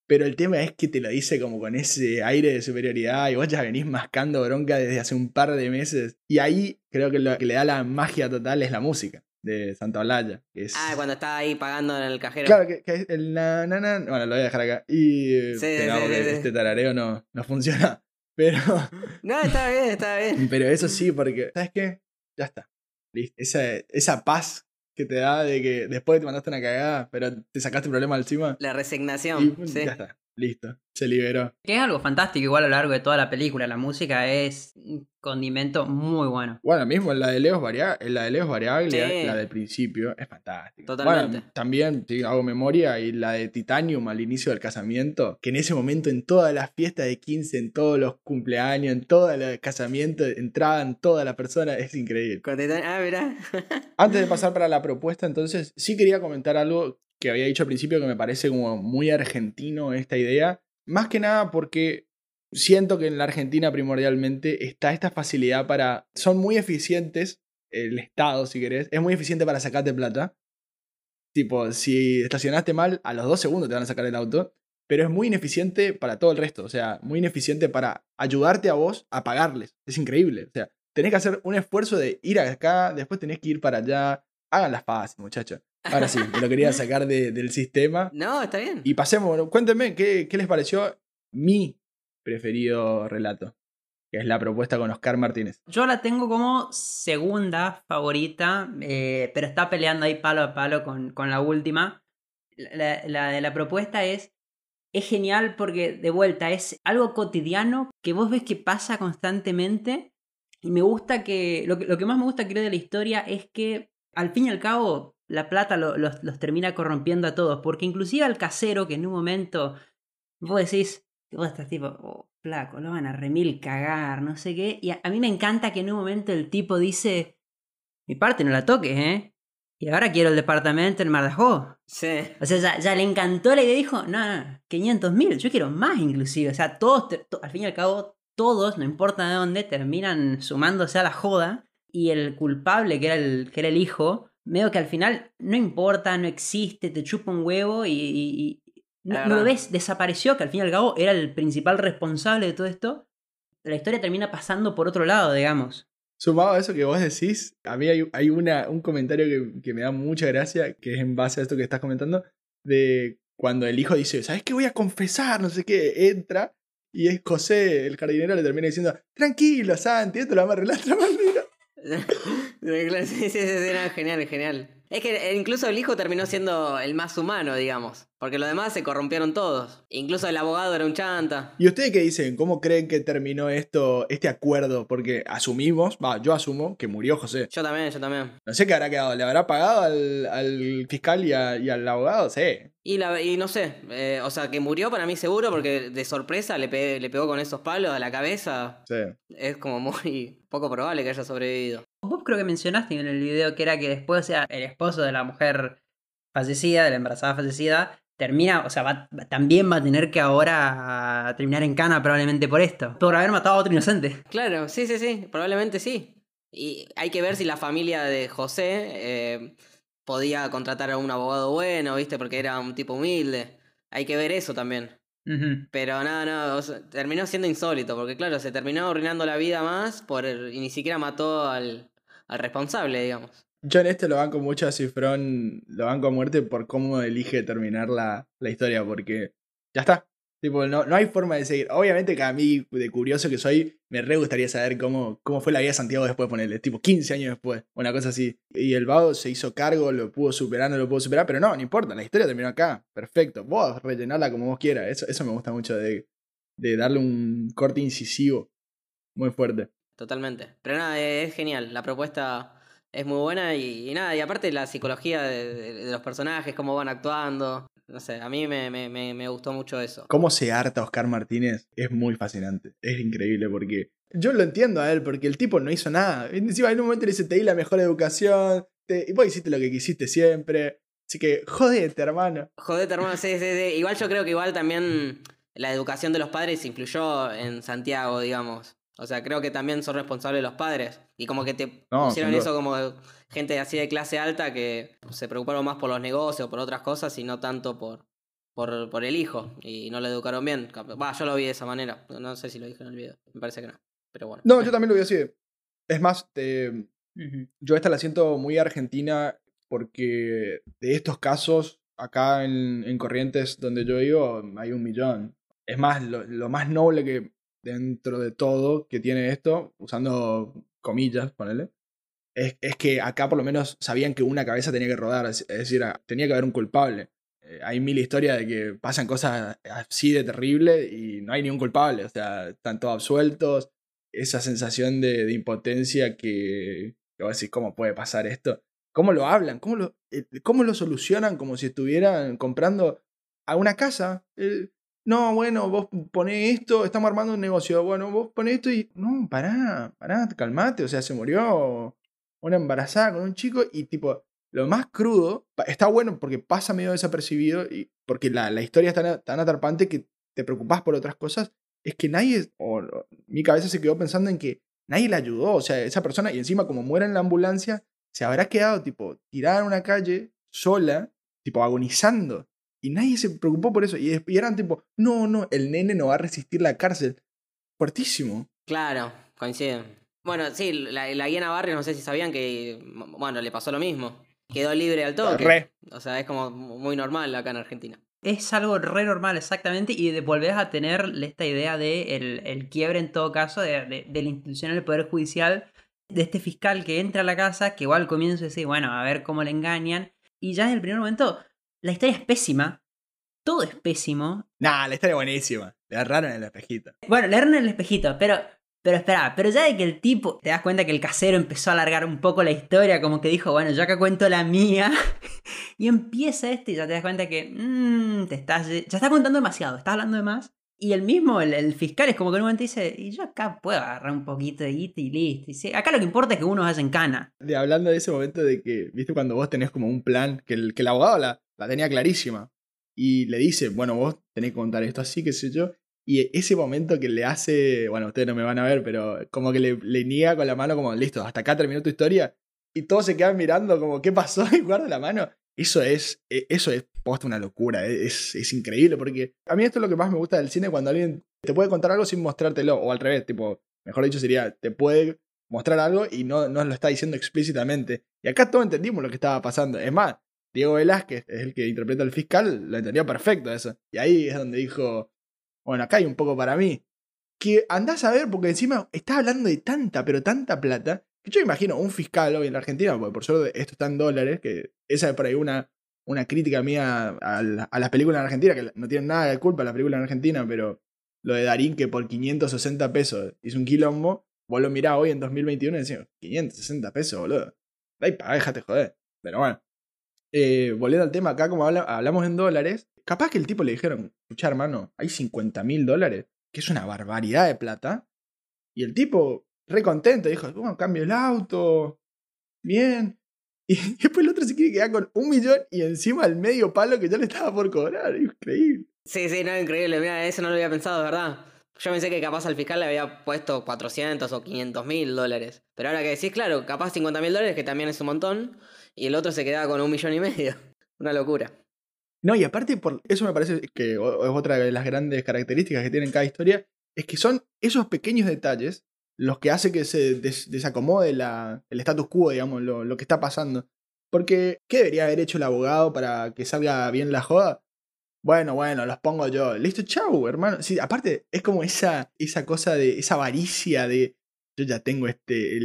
Pero el tema es que te lo dice como con ese aire de superioridad y vos ya venís mascando bronca desde hace un par de meses. Y ahí creo que lo que le da la magia total es la música de Santa Olalla. Que es... Ah, cuando estaba ahí pagando en el cajero. Claro, que, que es el na, na, na. Bueno, lo voy a dejar acá. Y. Sí, pero sí, sí, sí. este tarareo no, no funciona. Pero. No, está bien, está bien. Pero eso sí, porque. ¿Sabes qué? Ya está. Listo. Esa, esa paz que te da de que después te mandaste una cagada, pero te sacaste el problema encima. La Y resignación, sí. ya está. Listo. Se liberó. Que es algo fantástico, igual a lo largo de toda la película. La música es un condimento muy bueno. Bueno, mismo la de Leos la de Leos Variaglia, Sí. la del principio, es fantástica. Totalmente. Bueno, también sí, hago memoria y la de Titanium al inicio del casamiento, que en ese momento en todas las fiestas de 15, en todos los cumpleaños, en todos los casamientos, entraban todas las personas, es increíble. Ah, mirá. Antes de pasar para la propuesta, entonces, sí quería comentar algo que había dicho al principio que me parece como muy argentino esta idea. Más que nada porque siento que en la Argentina primordialmente está esta facilidad para... Son muy eficientes, el Estado, si querés, es muy eficiente para sacarte plata. Tipo, si estacionaste mal, a los dos segundos te van a sacar el auto. Pero es muy ineficiente para todo el resto. O sea, muy ineficiente para ayudarte a vos a pagarles. Es increíble. O sea, tenés que hacer un esfuerzo de ir acá, después tenés que ir para allá. Háganlas fácil, muchachos. Ahora sí, me lo quería sacar de- del sistema. No, está bien. Y pasemos, cuéntenme qué, qué les pareció mi preferido relato, que es la propuesta con Oscar Martínez. Yo la tengo como segunda favorita, eh, pero está peleando ahí palo a palo con, con la última. La, la de la propuesta es, es genial porque de vuelta es algo cotidiano que vos ves que pasa constantemente. Y me gusta que, lo que, lo que más me gusta creo de la historia es que al fin y al cabo la plata lo- los, los termina corrompiendo a todos. Porque inclusive al casero que en un momento vos decís, vos estás tipo, oh, flaco, lo van a remil cagar, no sé qué. Y a, a mí me encanta que en un momento el tipo dice, mi parte no la toques, ¿eh? Y ahora quiero el departamento en Mardajó. Sí. O sea, ya, ya le encantó la idea y dijo, no, no, 500 mil, yo quiero más inclusive. O sea, todos, to- al fin y al cabo, todos, no importa de dónde, terminan sumándose a la joda. Y el culpable, que era el, que era el hijo, medio que al final no importa, no existe, te chupa un huevo y, y- y no, lo ves, desapareció, que al fin y al cabo era el principal responsable de todo esto. La historia termina pasando por otro lado, digamos. Sumado a eso que vos decís, a mí hay, hay una, un comentario que, que me da mucha gracia, que es en base a esto que estás comentando, de cuando el hijo dice, ¿sabes qué voy a confesar? No sé qué, entra y es José, el jardinero, le termina diciendo, tranquilo, Santi, esto lo vamos a arreglar. sí, sí, sí, no, genial, genial. Es que incluso el hijo terminó siendo el más humano, digamos. Porque los demás se corrompieron todos. Incluso el abogado era un chanta. ¿Y ustedes qué dicen? ¿Cómo creen que terminó esto, este acuerdo? Porque asumimos, va, yo asumo que murió José. Yo también, yo también. No sé qué habrá quedado, ¿le habrá pagado al, al fiscal y, a- y al abogado? Sí. Y, la, y no sé, eh, o sea, que murió para mí seguro porque de sorpresa le, pe- le pegó con esos palos a la cabeza. Sí. Es como muy poco probable que haya sobrevivido. Vos creo que mencionaste en el video que era que después, o sea, el esposo de la mujer fallecida, de la embarazada fallecida, termina, o sea, va- también va a tener que ahora terminar en cana probablemente por esto. Por haber matado a otro inocente. Claro, sí, sí, sí, probablemente sí. Y hay que ver si la familia de José eh, podía contratar a un abogado bueno, ¿viste? Porque era un tipo humilde. Hay que ver eso también. Pero no, no, o sea, terminó siendo insólito, porque claro, se terminó arruinando la vida más por el- y ni siquiera mató al, al responsable, digamos. Yo en este lo banco mucho a Cifrón, lo banco a muerte por cómo elige terminar la, la historia, porque ya está. Tipo, no, no hay forma de seguir. Obviamente que a mí, de curioso que soy, me re gustaría saber cómo, cómo fue la vida de Santiago después, ponerle, tipo 15 años después, una cosa así. Y el vago se hizo cargo, lo pudo superar, no lo pudo superar, pero no, no importa, la historia terminó acá. Perfecto. Vos rellenarla como vos quieras. Eso, eso me gusta mucho de, de darle un corte incisivo muy fuerte. Totalmente. Pero nada, es genial. La propuesta es muy buena y, y nada, y aparte la psicología de, de- de los personajes, cómo van actuando. No sé, a mí me, me, me, me gustó mucho eso. Cómo se harta Oscar Martínez es muy fascinante. Es increíble porque yo lo entiendo a él, porque el tipo no hizo nada. Encima en un momento le dice, te di la mejor educación, te- y vos hiciste lo que quisiste siempre. Así que, jodete, hermano. Jodete, hermano, sí, sí, sí. Igual yo creo que igual también la educación de los padres influyó en Santiago, digamos. O sea, creo que también son responsables los padres. Y como que te No, pusieron eso como gente así de clase alta que se preocuparon más por los negocios, por otras cosas y no tanto por, por, por el hijo. Y no lo educaron bien. Va, yo lo vi de esa manera. No sé si lo dije en el video. Me parece que no. Pero bueno. No, yo también lo vi así. Es más, te- yo esta la siento muy argentina porque de estos casos, acá en, en Corrientes, donde yo vivo, hay un millón. Es más, lo, lo más noble que dentro de todo que tiene esto, usando comillas, ponele, es, es que acá por lo menos sabían que una cabeza tenía que rodar, es, es decir, a- tenía que haber un culpable. Eh, hay mil historias de que pasan cosas así de terrible y no hay ni un culpable, o sea, están todos absueltos. Esa sensación de, de impotencia que, que vos decís, ¿cómo puede pasar esto? ¿Cómo lo hablan? ¿Cómo lo, eh, cómo lo solucionan como si estuvieran comprando a una casa? Eh, no, bueno, vos ponés esto, estamos armando un negocio. Bueno, vos ponés esto y. No, pará, pará, calmate. O sea, se murió una embarazada con un chico y, tipo, lo más crudo. Está bueno porque pasa medio desapercibido y porque la, la historia es tan, tan atrapante que te preocupás por otras cosas. Es que nadie. O, mi cabeza se quedó pensando en que nadie la ayudó. O sea, esa persona, y encima, como muere en la ambulancia, se habrá quedado, tipo, tirada en una calle, sola, tipo, agonizando. Y nadie se preocupó por eso. Y, y eran tipo, no, no, el nene no va a resistir la cárcel. Fuertísimo. Claro, coinciden. Bueno, sí, la, la guía Barrios, no sé si sabían que, bueno, le pasó lo mismo. Quedó libre al toque. Re. O sea, es como muy normal acá en Argentina. Es algo re normal, exactamente, y de volvés a tener esta idea de el, el quiebre en todo caso de, de- de la institución del Poder Judicial, de este fiscal que entra a la casa, que igual al comienzo dice, bueno, a ver cómo le engañan, y ya desde el primer momento la historia es pésima, todo es pésimo. Nah, la historia es buenísima. Le agarraron el espejito. Bueno, leerlo en el espejito, pero, pero espera, pero ya de que el tipo, te das cuenta que el casero empezó a alargar un poco la historia, como que dijo, bueno, yo acá cuento la mía, y empieza este y ya te das cuenta que, mmm, te estás, ya está contando demasiado, estás hablando de más. Y el mismo, el, el fiscal, es como que en un momento dice, y yo acá puedo agarrar un poquito de guita y listo. Y sí, acá lo que importa es que uno vaya en cana. De, hablando de ese momento de que, viste, cuando vos tenés como un plan, que el, que el abogado la, la tenía clarísima. Y le dice, bueno, vos tenés que contar esto así, qué sé yo. Y ese momento que le hace, bueno, ustedes no me van a ver, pero como que le, le niega con la mano como, listo, hasta acá terminó tu historia. Y todos se quedan mirando como, ¿qué pasó? Y guarda la mano. Eso es, eh, eso es posta una locura, eh, es, es increíble porque a mí esto es lo que más me gusta del cine cuando alguien te puede contar algo sin mostrártelo, o al revés, tipo, mejor dicho sería, te puede mostrar algo y no, no lo está diciendo explícitamente. Y acá todos entendimos lo que estaba pasando. Es más, Diego Velázquez, es el que interpreta al fiscal, lo entendió perfecto eso. Y ahí es donde dijo, bueno, acá hay un poco para mí. Que andás a ver, porque encima está hablando de tanta, pero tanta plata, que yo imagino un fiscal hoy en la Argentina, porque por suerte esto está en dólares, que esa es por ahí una, una crítica mía a, la- a las películas en Argentina, que no tienen nada de culpa las películas en Argentina, pero lo de Darín que por 560 pesos hizo un quilombo, vos lo mirás hoy en 2021 y decís, 560 pesos, boludo. Ahí paga, déjate joder. Pero bueno. Eh, volviendo al tema, acá como habla- hablamos en dólares, capaz que el tipo le dijeron, escucha hermano, hay 50 mil dólares, que es una barbaridad de plata. Y el tipo, re contento, dijo, bueno, cambio el auto, bien. Y después el otro se quiere quedar con un millón y encima el medio palo que yo le estaba por cobrar. Increíble. Sí, sí, no, increíble. Mira, eso no lo había pensado, ¿verdad? Yo pensé que capaz al fiscal le había puesto 400 o 500 mil dólares. Pero ahora que decís, claro, capaz 50 mil dólares, que también es un montón, y el otro se quedaba con un millón y medio. Una locura. No, y aparte, por eso me parece que es otra de las grandes características que tiene cada historia, es que son esos pequeños detalles los que hace que se des- desacomode la, el status quo, digamos, lo, lo que está pasando. Porque, ¿qué debería haber hecho el abogado para que salga bien la joda? Bueno, bueno, los pongo yo. Listo, chau, hermano. Sí, aparte, es como esa, esa cosa de, esa avaricia de, yo ya tengo este,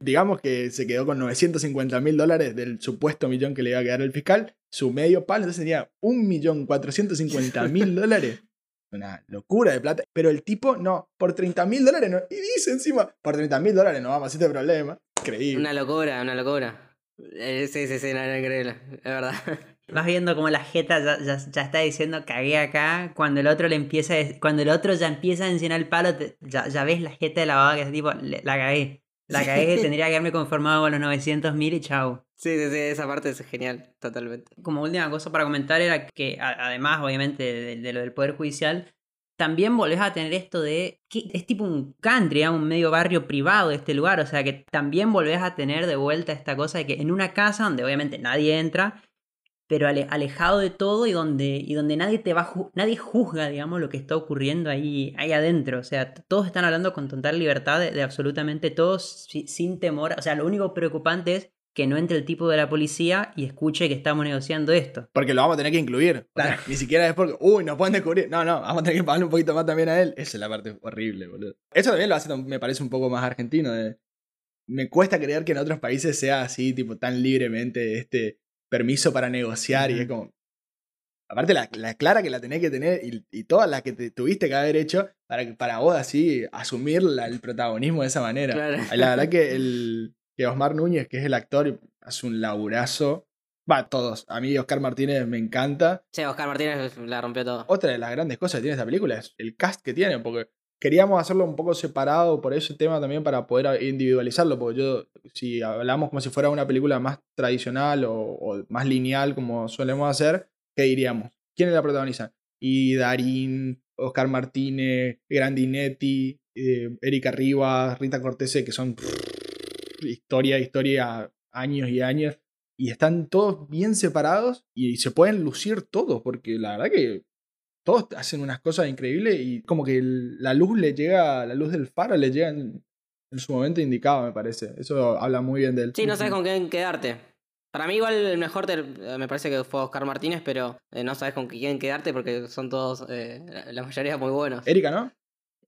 digamos que se quedó con 950 mil dólares del supuesto millón que le iba a quedar el fiscal, su medio palo, entonces sería un millón 450 mil dólares. Una locura de plata. Pero el tipo, no, por 30 mil dólares no. Y dice encima, por 30 mil dólares no vamos a este problema. Increíble. Una locura, una locura. Eh, sí, sí, sí, no, no, increíble. Es verdad. Vas viendo como la jeta ya, ya- ya está diciendo cagué acá. Cuando el otro le empieza cuando el otro ya empieza a enseñar el palo, te- ya, ya ves la jeta de la baba que es tipo, "Le- la cagué. La cagué, tendría que haberme conformado con los 900 mil y chau. Sí, sí, sí, esa parte es genial, totalmente. Como última cosa para comentar era que, a- además, obviamente, de, de lo del Poder Judicial, también volvés a tener esto de que es tipo un country, ¿eh? un medio barrio privado de este lugar, o sea que también volvés a tener de vuelta esta cosa de que en una casa donde obviamente nadie entra, pero ale- alejado de todo y donde, y donde nadie te va ju- nadie juzga, digamos, lo que está ocurriendo ahí, ahí adentro. O sea, todos están hablando con total libertad de, de absolutamente todos, si- sin temor. O sea, lo único preocupante es que no entre el tipo de la policía y escuche que estamos negociando esto. Porque lo vamos a tener que incluir. O sea, ni siquiera es porque, uy, nos pueden descubrir. No, no, vamos a tener que pagarle un poquito más también a él. Esa es la parte horrible, boludo. Eso también lo hace, me parece un poco más argentino. de- Me cuesta creer que en otros países sea así, tipo, tan libremente este permiso para negociar y es como... Aparte, la, la clara que la tenés que tener y, y todas las que te tuviste que haber hecho para, para vos así asumir la- el protagonismo de esa manera. Claro. La verdad que, el, que Osmar Núñez, que es el actor, hace un laburazo. Va, todos. A mí Oscar Martínez me encanta. Sí, Oscar Martínez la rompió todo. Otra de las grandes cosas que tiene esta película es el cast que tiene, porque queríamos hacerlo un poco separado por ese tema también para poder individualizarlo, porque yo, si hablamos como si fuera una película más tradicional o, o más lineal como solemos hacer, ¿qué diríamos? ¿Quiénes la protagonizan? Y Darín, Oscar Martínez, Grandinetti, eh, Erika Rivas, Rita Cortese, que son historia, historia, años y años. Y están todos bien separados y se pueden lucir todos, porque la verdad que todos hacen unas cosas increíbles y como que el- la luz le llega, la luz del faro le llega en, en su momento indicado, me parece. Eso habla muy bien de él. Sí, no sabes con quién quedarte. Para mí igual el mejor te- me parece que fue Oscar Martínez, pero eh, no sabes con quién quedarte porque son todos, eh, la- la mayoría muy buenos. Erika, ¿no?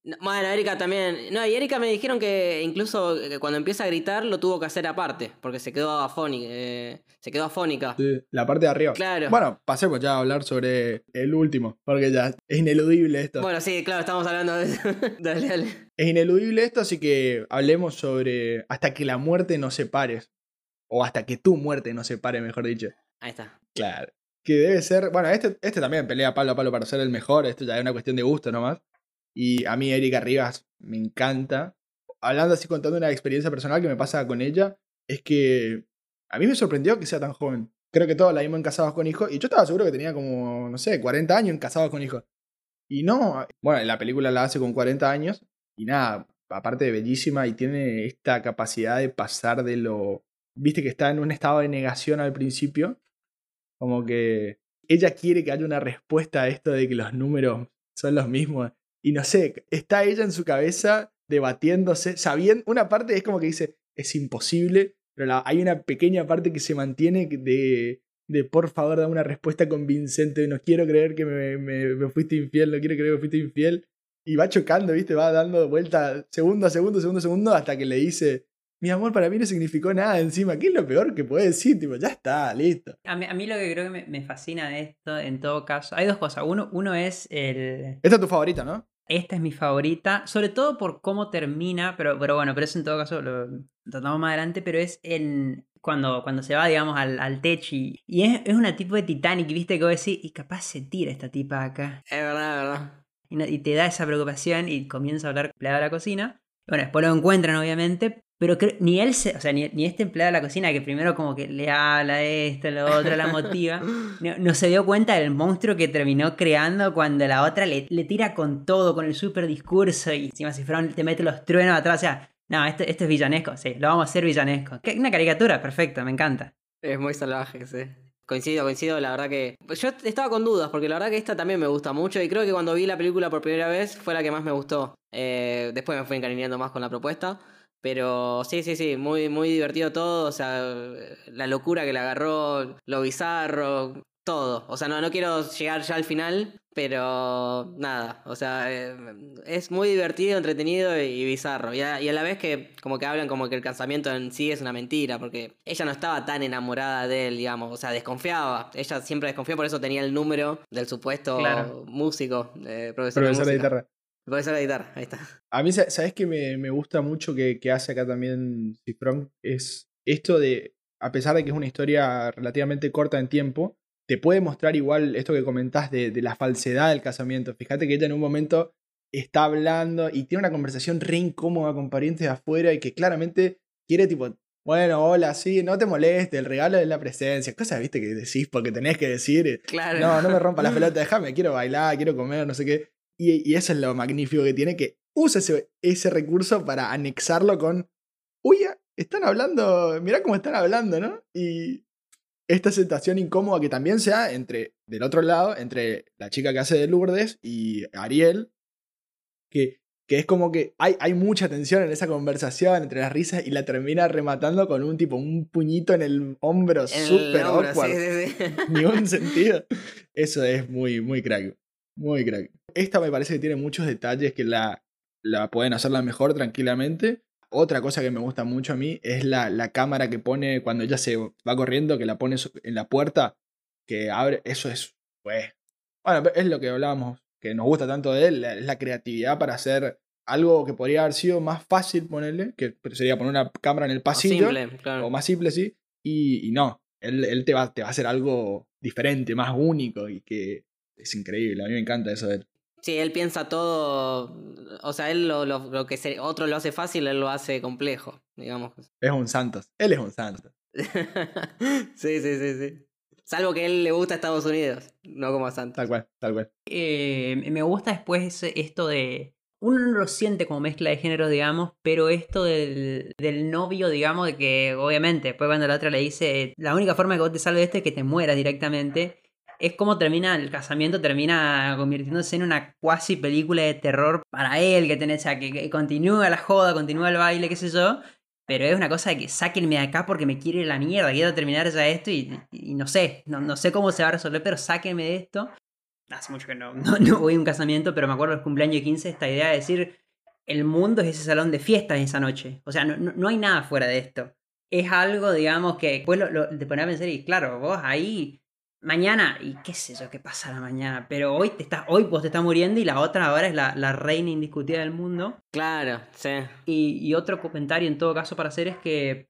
No, Bueno, Erika también. No, y Erika me dijeron que incluso eh, cuando empieza a gritar lo tuvo que hacer aparte, porque se quedó afónica. eh, se quedó afónica. Sí, la parte de arriba. Claro. Bueno, pasemos ya a hablar sobre el último, porque ya es ineludible esto. Bueno, sí, claro, estamos hablando de eso. dale, dale. Es ineludible esto, así que hablemos sobre hasta que la muerte nos separe. O hasta que tu muerte nos separe, mejor dicho. Ahí está. Claro. Que debe ser. Bueno, este, este también pelea palo a palo para ser el mejor. Esto ya es una cuestión de gusto nomás. Y a mí, Erika Rivas, me encanta. Hablando así, contando una experiencia personal que me pasa con ella, es que a mí me sorprendió que sea tan joven. Creo que todos la vimos en Casados con Hijos. Y yo estaba seguro que tenía como, no sé, 40 años en Casados con Hijos. Y no. Bueno, la película la hace con 40 años. Y nada, aparte de bellísima y tiene esta capacidad de pasar de lo. Viste que está en un estado de negación al principio. Como que ella quiere que haya una respuesta a esto de que los números son los mismos. Y no sé, está ella en su cabeza debatiéndose, sabiendo, una parte es como que dice, es imposible, pero la- hay una pequeña parte que se mantiene de, de por favor, da una respuesta convincente, no quiero creer que me, me- me fuiste infiel, no quiero creer que fuiste infiel. Y va chocando, ¿viste? Va dando vuelta segundo a segundo, segundo a segundo, hasta que le dice, mi amor para mí no significó nada encima. ¿Qué es lo peor que puede decir? Tipo, ya está, listo. A mí, a mí lo que creo que me, me fascina de esto, en todo caso, hay dos cosas. Uno, uno es el... Esta es tu favorita, ¿no? Esta es mi favorita, sobre todo por cómo termina, pero, pero bueno, pero eso en todo caso lo tratamos más adelante, pero es en cuando, cuando se va, digamos, al, al techo y, y es, es una tipo de Titanic, viste, que vos decís, y capaz se tira esta tipa acá. Es verdad, es verdad. Y, no- y te da esa preocupación y comienza a hablar empleado de la cocina. Bueno, después lo encuentran, obviamente, pero creo- ni él, se, o sea, ni, ni este empleado de la cocina que primero como que le habla esto, lo otro, la motiva, no, no se dio cuenta del monstruo que terminó creando cuando la otra le, le tira con todo, con el super discurso y encima si fueron te mete los truenos atrás, o sea, no, esto, esto es villanesco, sí, lo vamos a hacer villanesco. Una caricatura, perfecto, me encanta. Es muy salvaje, sí. Coincido, coincido, la verdad que... Yo estaba con dudas, porque la verdad que esta también me gusta mucho y creo que cuando vi la película por primera vez fue la que más me gustó. Eh, después me fui encariñando más con la propuesta. Pero sí, sí, sí, muy, muy divertido todo, o sea, la locura que le agarró, lo bizarro, todo. O sea, no, no quiero llegar ya al final, pero nada, o sea, eh, es muy divertido, entretenido y bizarro. Y a, y a la vez que como que hablan como que el casamiento en sí es una mentira, porque ella no estaba tan enamorada de él, digamos, o sea, desconfiaba. Ella siempre desconfió, por eso tenía el número del supuesto Claro. músico, eh, profesor, Profesor de guitarra. Profesor de guitarra, ahí está. A mí, sa- ¿sabes qué me, me gusta mucho que, que hace acá también Cifrón? Es esto de, a pesar de que es una historia relativamente corta en tiempo, te puede mostrar igual esto que comentás de, de la falsedad del casamiento. Fíjate que ella en un momento está hablando y tiene una conversación re incómoda con parientes de afuera y que claramente quiere tipo, bueno, hola, sí, no te moleste, el regalo es la presencia. Cosas, viste, que decís porque tenés que decir. Claro. No, no me rompa la pelota, déjame, quiero bailar, quiero comer, no sé qué. Y, y eso es lo magnífico que tiene, que usa ese, ese recurso para anexarlo con, uy, están hablando, mirá cómo están hablando, ¿no? Y esta situación incómoda que también se da entre, del otro lado, entre la chica que hace de Lourdes y Ariel, que, que es como que hay, hay mucha tensión en esa conversación entre las risas y la termina rematando con un tipo, un puñito en el hombro súper awkward. sí, sí, sí. Ni un sentido. Eso es muy, muy crack. Muy crack. Esta me parece que tiene muchos detalles que la, la pueden hacerla mejor tranquilamente. Otra cosa que me gusta mucho a mí es la, la cámara que pone cuando ella se va corriendo, que la pone en la puerta, que abre. Eso es. Pues. Bueno, es lo que hablábamos, que nos gusta tanto de él, la- es la creatividad para hacer algo que podría haber sido más fácil ponerle, que sería poner una cámara en el pasillo simple, claro. o más simple, sí. Y, y no, él, él te, va, te va a hacer algo diferente, más único y que es increíble. A mí me encanta eso de él. Sí, él piensa todo. O sea, él lo, lo- lo que se- otro lo hace fácil, él lo hace complejo, digamos. Es un Santos. Él es un Santos. sí, sí, sí, sí. Salvo que a él le gusta Estados Unidos, no como a Santos. Tal cual, tal cual. Eh, me gusta después esto de. Uno no lo siente como mezcla de géneros, digamos, pero esto del, del novio, digamos, de que obviamente, después cuando la otra le dice, la única forma que vos te salves de esto es que te mueras directamente, es como termina el casamiento, termina convirtiéndose en una cuasi película de terror para él, que tenés, o sea, que, que continúa la joda, continúa el baile, qué sé yo, pero es una cosa de que sáquenme de acá porque me quiere la mierda, quiero terminar ya esto y, no sé, no, no sé cómo se va a resolver, pero sáquenme de esto. Hace mucho que no, no, no voy a un casamiento, pero me acuerdo del cumpleaños de 15, esta idea de decir, el mundo es ese salón de fiestas esa noche. O sea, no, no, hay nada fuera de esto. Es algo, digamos, que después lo- te pones a pensar y claro, vos ahí, mañana, y qué sé yo, qué pasa la mañana, pero hoy, te estás, hoy vos te estás muriendo y la otra ahora es la, la reina indiscutida del mundo. Claro, sí. Y, y otro comentario en todo caso para hacer es que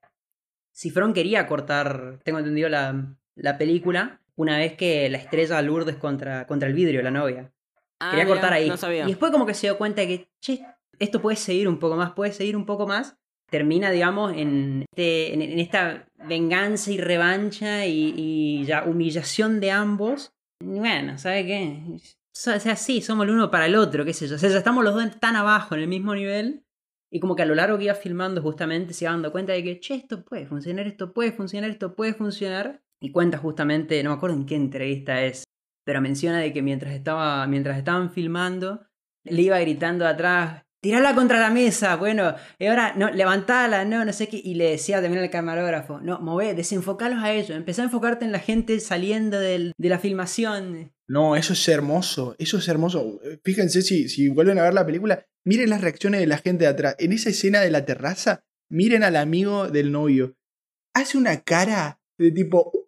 Cifrón quería cortar, tengo entendido, la, la película una vez que la estrella Lourdes contra, contra el vidrio, la novia. Ah, Quería mira, cortar ahí. No sabía. Y después como que se dio cuenta de que, che, esto puede seguir un poco más, puede seguir un poco más. Termina, digamos, en, este- en, esta venganza y revancha y, ya humillación de ambos. Bueno, ¿sabe qué? O sea, sí, somos el uno para el otro, qué sé yo. O sea, ya estamos los dos tan abajo, en el mismo nivel. Y como que a lo largo que iba filmando justamente se iba dando cuenta de que, che, esto puede funcionar, esto puede funcionar, esto puede funcionar. Y cuenta justamente, no me acuerdo en qué entrevista es, pero menciona de que mientras, estaba, mientras estaban filmando, le iba gritando atrás, tirala contra la mesa, bueno, y ahora, no, levantala, no, no sé qué, y le decía también al camarógrafo, no, mové, desenfocalos a ellos, empezá a enfocarte en la gente saliendo del- de la filmación. No, eso es hermoso. Eso es hermoso. Fíjense si, si vuelven a ver la película. Miren las reacciones de la gente de atrás. En esa escena de la terraza, miren al amigo del novio. Hace una cara de tipo,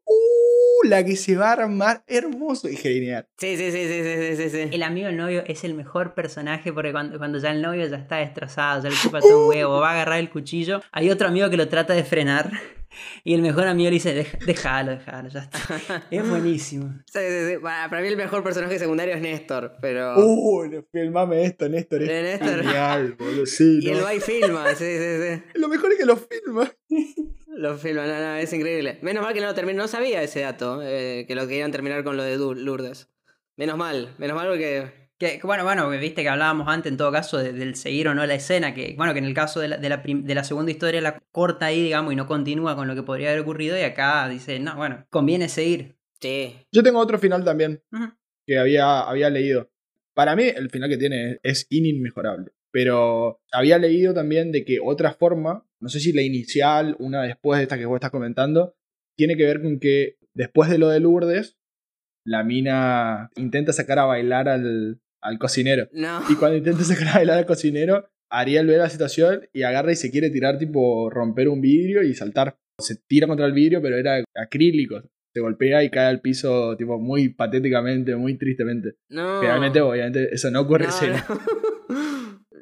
¡uh! La que se va a armar. Hermoso y genial. Sí, sí, sí, sí, sí, sí, sí. El amigo del novio es el mejor personaje porque cuando, cuando ya el novio ya está destrozado, ya le chupa todo un huevo, va a agarrar el cuchillo, hay otro amigo que lo trata de frenar y el mejor amigo le dice, "Deja- déjalo, déjalo, ya está. Es buenísimo. Sí, sí, sí. Para para mí el mejor personaje secundario es Néstor, pero... ¡Uh! Filmame esto, Néstor. Es De Néstor. genial, boludo. Sí, y ¿no? él va y filma, sí, sí, sí. Lo mejor es que lo filma. Lo filma, no, no, es increíble. Menos mal que no lo terminó, no sabía ese dato, eh, que lo querían terminar con lo de Lourdes. Menos mal, menos mal porque... Que, que bueno, bueno, viste que hablábamos antes en todo caso de- del seguir o no la escena, que bueno, que en el caso de la, de la, prim- de la segunda historia la corta ahí, digamos, y no continúa con lo que podría haber ocurrido y acá dice, no, bueno, conviene seguir. Sí. Yo tengo otro final también que había, había leído. Para mí, el final que tiene es inimejorable. Pero había leído también de que otra forma, no sé si la inicial, una después de esta que vos estás comentando, tiene que ver con que después de lo de Lourdes, la mina intenta sacar a bailar al, al cocinero. No. Y cuando intenta sacar a bailar al cocinero, Ariel ve la situación y agarra y se quiere tirar, tipo, romper un vidrio y saltar. Se tira contra el vidrio, pero era acrílico. Se golpea y cae al piso, tipo, muy patéticamente, muy tristemente. No. Realmente, obviamente, eso no ocurre no, escena. no.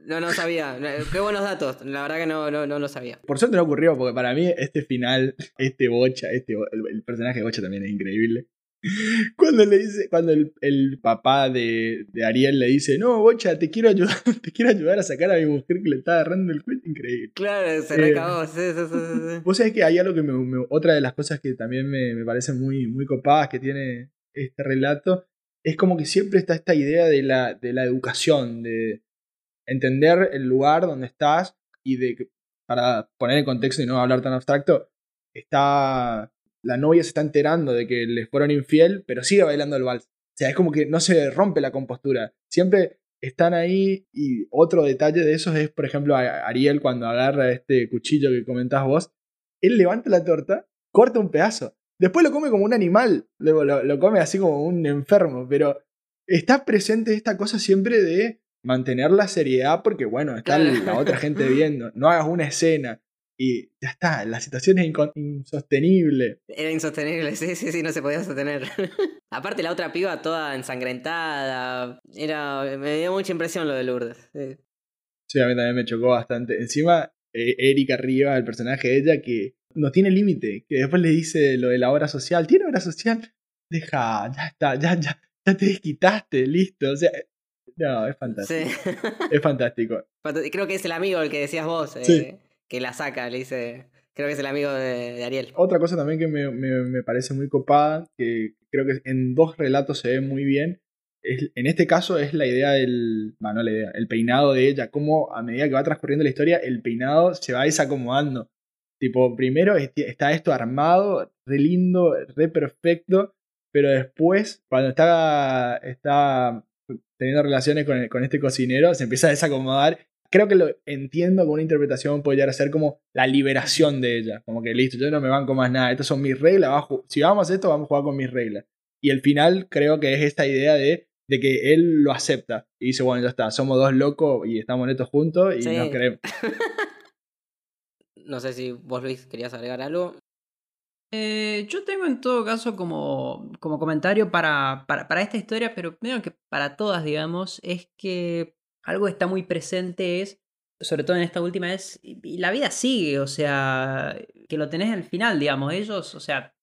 No, no sabía. Qué buenos datos. La verdad que no, no, no lo sabía. Por suerte no ocurrió, porque para mí este final, este Bocha, este, el, el personaje de Bocha también es increíble. Cuando le dice, cuando el, el papá de, de Ariel le dice, no, Bocha, te quiero ayudar, te quiero ayudar a sacar a mi mujer que le está agarrando el cuello, increíble. Claro, se Eh. recabó. Sí, sí, sí, sí, sí. Vos sabés que hay algo que me, me- otra de las cosas que también me, me parece muy, muy copadas que tiene este relato es como que siempre está esta idea de la, de la educación, de entender el lugar donde estás y de para poner en contexto y no hablar tan abstracto, está la novia se está enterando de que le fueron infiel, pero sigue bailando el vals. O sea, es como que no se rompe la compostura. Siempre están ahí y otro detalle de esos es, por ejemplo, Ariel cuando agarra este cuchillo que comentás vos, él levanta la torta, corta un pedazo, después lo come como un animal, luego lo, lo come así como un enfermo, pero está presente esta cosa siempre de mantener la seriedad porque, bueno, está la otra gente viendo, no hagas una escena y ya está, la situación es insostenible. Era insostenible, sí, sí, sí, no se podía sostener. Aparte la otra piba toda ensangrentada. Era. me dio mucha impresión lo de Lourdes. sí. Sí, a mí también me chocó bastante. Encima, eh, Erika Riva, el personaje de ella, que no tiene límite, que después le dice lo de la obra social. ¿Tiene obra social? Deja, ya está, ya, ya, ya te desquitaste, listo. O sea, eh, no, es fantástico. Sí. Es fantástico. Creo que es el amigo el que decías vos, eh, Sí. Que la saca, le dice. Creo que es el amigo de, Ariel. Otra cosa también que me, me- me parece muy copada, que creo que en dos relatos se ve muy bien, es, en este caso es la idea del, bueno, no la idea, el peinado de ella, cómo a medida que va transcurriendo la historia, el peinado se va desacomodando. Tipo, primero es- está esto armado, re lindo, re perfecto, pero después, cuando está, está teniendo relaciones con, con este cocinero, se empieza a desacomodar creo que lo entiendo como una interpretación puede llegar a ser como la liberación de ella. Como que listo, yo no me banco más nada. Estas son mis reglas. si vamos a hacer esto, vamos a jugar con mis reglas. Y el final creo que es esta idea de, de que él lo acepta. Y dice, bueno, ya está, somos dos locos y estamos netos juntos y Sí. nos queremos. No sé si vos, Luis, querías agregar algo. Eh, yo tengo en todo caso como, como comentario para, para, para esta historia, pero medio que para todas, digamos, es que algo que está muy presente es, sobre todo en esta última, es, y la vida sigue, o sea, que lo tenés al final, digamos, ellos, o sea,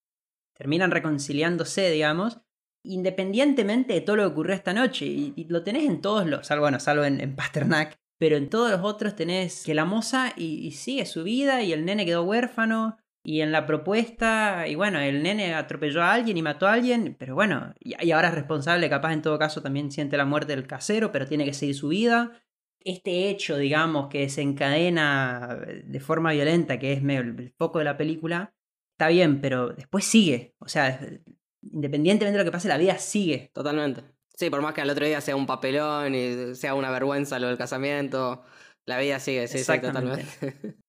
terminan reconciliándose, digamos, independientemente de todo lo que ocurrió esta noche, y, lo tenés en todos los, salvo, salvo en, en Pasternak, pero en todos los otros tenés que la moza y, y sigue su vida y el nene quedó huérfano. Y en la propuesta, y bueno, el nene atropelló a alguien y mató a alguien, pero bueno, y, y ahora es responsable, capaz en todo caso también siente la muerte del casero, pero tiene que seguir su vida. Este hecho, digamos, que desencadena de forma violenta, que es medio el, foco de la película, está bien, pero después sigue. O sea, independientemente de lo que pase, la vida sigue. Totalmente. Sí, por más que al otro día sea un papelón y sea una vergüenza lo del casamiento, la vida sigue, sí, sí, Exactamente. totalmente.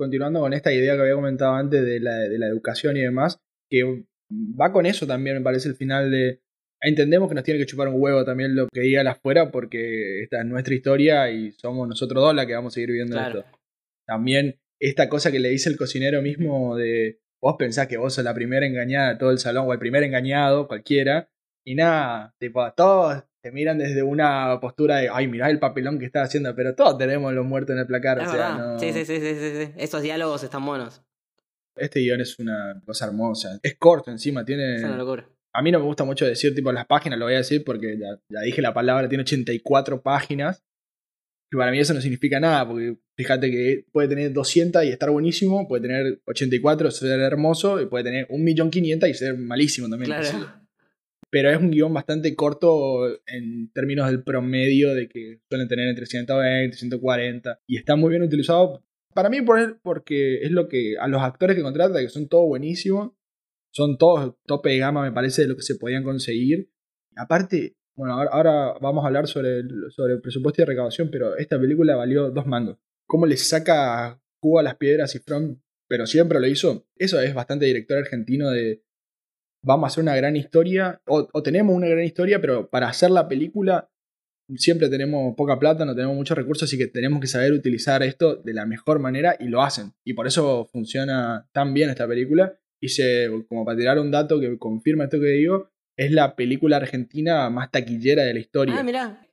Continuando con esta idea que había comentado antes de la, de la educación y demás, que va con eso también, me parece, el final de... Entendemos que nos tiene que chupar un huevo también lo que diga el afuera porque esta es nuestra historia y somos nosotros dos la que vamos a seguir viviendo Claro. esto. También esta cosa que le dice el cocinero mismo de vos pensás que vos sos la primera engañada de todo el salón o el primer engañado, cualquiera, y nada, tipo, todos te miran desde una postura de, ay, mirá el papelón que está haciendo, pero todos tenemos los muertos en el placar, Es o sea, verdad. no... Sí, sí, sí, sí, sí, sí. Esos diálogos están buenos. Este guion es una cosa hermosa. Es corto encima, tiene... Es una locura. A mí no me gusta mucho decir tipo las páginas, lo voy a decir porque ya, ya dije la palabra, tiene 84 páginas. Y para mí eso no significa nada, porque fíjate que puede tener 200 y estar buenísimo, puede tener 84 y ser hermoso, y puede tener 1.500.000 y ser malísimo también. Claro. Pero es un guion bastante corto en términos del promedio de que suelen tener entre 120 y 140. Y está muy bien utilizado. Para mí, por- porque es lo que a los actores que contrata, que son todos buenísimos, son todos tope de gama, me parece, de lo que se podían conseguir. Aparte, bueno, ahora, vamos a hablar sobre el, sobre el presupuesto y recaudación, pero esta película valió dos mangos. ¿Cómo le saca jugo a las piedras y From, pero siempre lo hizo? Eso es bastante director argentino de vamos a hacer una gran historia, o, o tenemos una gran historia, pero para hacer la película siempre tenemos poca plata, no tenemos muchos recursos, así que tenemos que saber utilizar esto de la mejor manera y lo hacen. Y por eso funciona tan bien esta película. Y se, como para tirar un dato que confirma esto que digo, es la película argentina más taquillera de la historia Ah, mirá.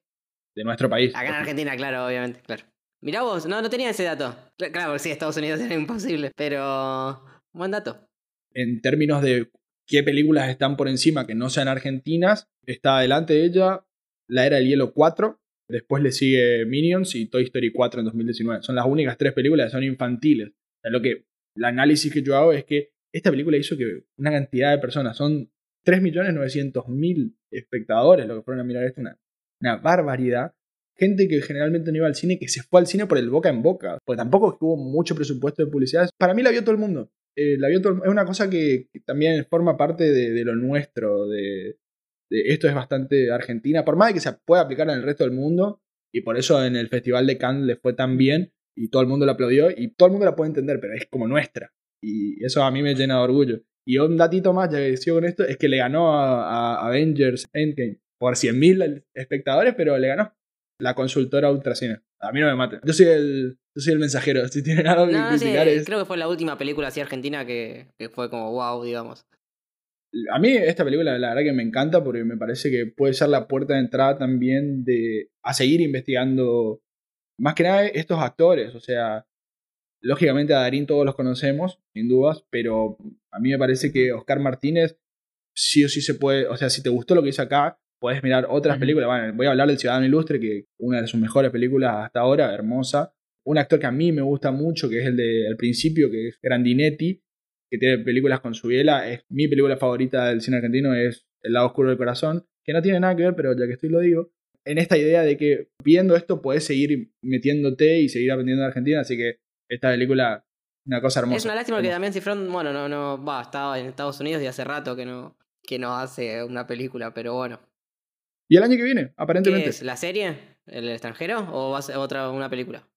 de nuestro país. Acá en Argentina, claro, obviamente, claro. Mirá vos, no, no tenía ese dato. Cla- Claro, porque sí, Estados Unidos era imposible, pero... Buen dato. En términos de qué películas están por encima que no sean argentinas, está adelante de ella La Era del Hielo 4, después le sigue Minions y Toy Story 4 en 2019. Son las únicas tres películas que son infantiles. O lo que, el análisis que yo hago es que esta película hizo que una cantidad de personas, son 3.900.000 espectadores lo que fueron a mirar esto, una, una barbaridad. Gente que generalmente no iba al cine, que se fue al cine por el boca en boca, porque tampoco hubo mucho presupuesto de publicidad. Para mí la vio todo el mundo. Eh, la es una cosa que, también forma parte de, lo nuestro, de, de- esto es bastante Argentina, por más de que se pueda aplicar en el resto del mundo, y por eso en el Festival de Cannes le fue tan bien, y todo el mundo la aplaudió, y todo el mundo la puede entender, pero es como nuestra. Y eso a mí me llena de orgullo. Y un datito más, ya que sigo con esto, es que le ganó a, a Avengers Endgame por 100.000 espectadores, pero le ganó la consultora Ultracine. A mí no me maten. Yo soy el, yo soy el mensajero. Si tienen algo que No, sí, criticar es... creo que fue la última película así argentina que, que fue como wow, digamos. A mí esta película la verdad que me encanta porque me parece que puede ser la puerta de entrada también de a seguir investigando más que nada estos actores. O sea, lógicamente a Darín todos los conocemos, sin dudas, pero a mí me parece que Oscar Martínez sí o sí se puede, o sea, si te gustó lo que hizo acá, puedes mirar otras películas. Bueno, voy a hablar del Ciudadano Ilustre, que una de sus mejores películas hasta ahora, hermosa. Un actor que a mí me gusta mucho, que es el de al principio, que es Grandinetti, que tiene películas con su biela. Es mi película favorita del cine argentino, es El lado oscuro del corazón, que no tiene nada que ver, pero ya que estoy lo digo. En esta idea de que viendo esto puedes seguir metiéndote y seguir aprendiendo de Argentina, así que esta película, una cosa hermosa. Es una lástima que. Damián Cifrón, bueno, no, no, va, estaba en Estados Unidos y hace rato que no, que no hace una película, pero bueno. Y el año que viene, ¿Qué aparentemente. es? ¿La serie? ¿El extranjero? ¿O va a ser otra una película?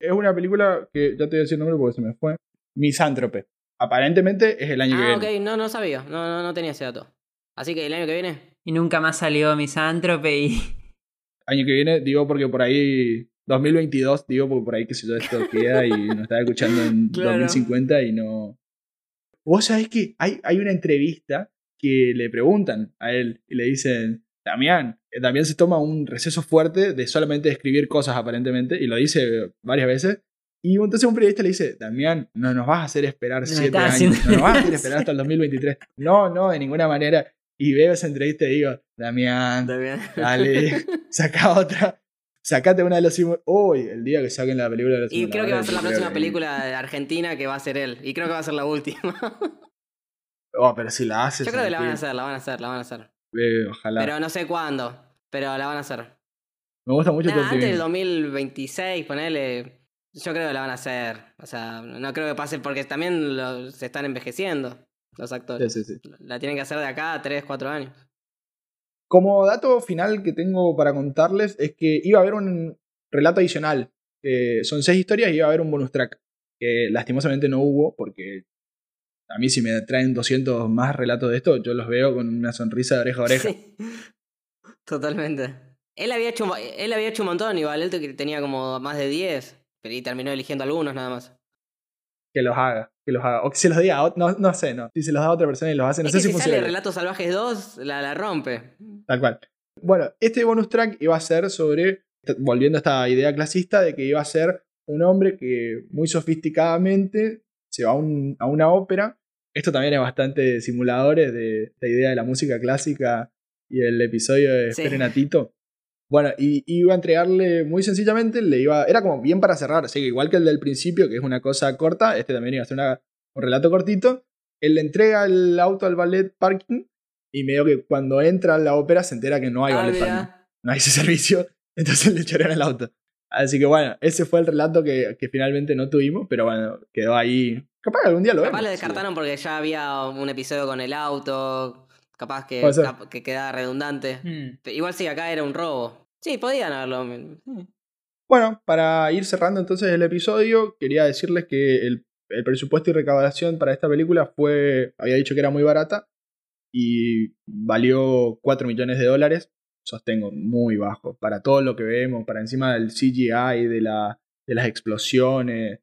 Es una película que ya te voy a decir el nombre porque se me fue. Misántrope. Aparentemente es el año Ah, que viene. ok, no, no sabía, no, no, no tenía ese dato. Así que el año que viene. Y nunca más salió Misántrope y. Año que viene, digo porque por ahí. 2022, digo porque por ahí que sé yo esto queda y nos está escuchando en Claro. 2050 y no. Vos sabés que hay, hay una entrevista que le preguntan a él y le dicen, Damián, eh, Damián se toma un receso fuerte de solamente escribir cosas aparentemente y lo dice varias veces. Y entonces un periodista le dice, Damián, no nos vas a hacer esperar No siete años, haciendo- no nos vas a hacer esperar hasta el 2023. No, no, de ninguna manera. Y veo esa entrevista y digo, Damián, Damián. Dale, saca otra. Sacate una de los simu- Uy, el día que saquen la película de los Y creo que va a ser la próxima película de argentina que va a ser él. Y creo que va a ser la última. Oh, pero si la haces. Yo creo que la van a hacer, la van a hacer, la van a hacer. Eh, ojalá. Pero no sé cuándo. Pero la van a hacer. Me gusta mucho tu Nah, antes del optimismo. 2026, ponele. Yo creo que la van a hacer. O sea, no creo que pase porque también lo- se están envejeciendo los actores. Sí, sí, sí. La tienen que hacer de acá a 3, 4 años. Como dato final que tengo para contarles es que iba a haber un relato adicional. son seis historias y iba a haber un bonus track. Que lastimosamente no hubo porque a mí si me traen 200 más relatos de esto, yo los veo con una sonrisa de oreja a oreja. Sí. Totalmente. Él había, hecho, un- él había hecho un montón, igual. Él te- tenía como más de 10. Pero y terminó eligiendo algunos nada más. Que los haga, que los haga. O que se los diga a no, no sé, no. Si se los da a otra persona y los hace, no es sé que si si funciona. sale Relatos Salvajes 2, la, la rompe. Tal cual. Bueno, este bonus track iba a ser sobre, volviendo a esta idea clasista, de que iba a ser un hombre que muy sofisticadamente se va a, un- a una ópera. Esto también es bastante simuladores de la idea de la música clásica y el episodio de Sí. Esperen a Tito. Bueno, y iba a entregarle muy sencillamente, le iba, era como bien para cerrar, así que igual que el del principio, que es una cosa corta, este también iba a ser una- un relato cortito. Él le entrega el auto al ballet parking y medio que cuando entra a la ópera se entera que no hay Ah, ballet parking, no hay ese servicio, entonces le echaron el auto. Así que bueno, ese fue el relato que, que finalmente no tuvimos, pero bueno, quedó ahí. Capaz que algún día lo vemos. Capaz lo sí. descartaron porque ya había un episodio con el auto. Capaz que, cap- que quedaba redundante. Hmm. Igual sí, acá era un robo. Sí, podían haberlo. mm, Bueno, para ir cerrando entonces el episodio, quería decirles que el, el presupuesto y recaudación para esta película fue, había dicho que era muy barata y valió 4 millones de dólares. Sostengo, muy bajo. Para todo lo que vemos, para encima del CGI, de, la, de las explosiones.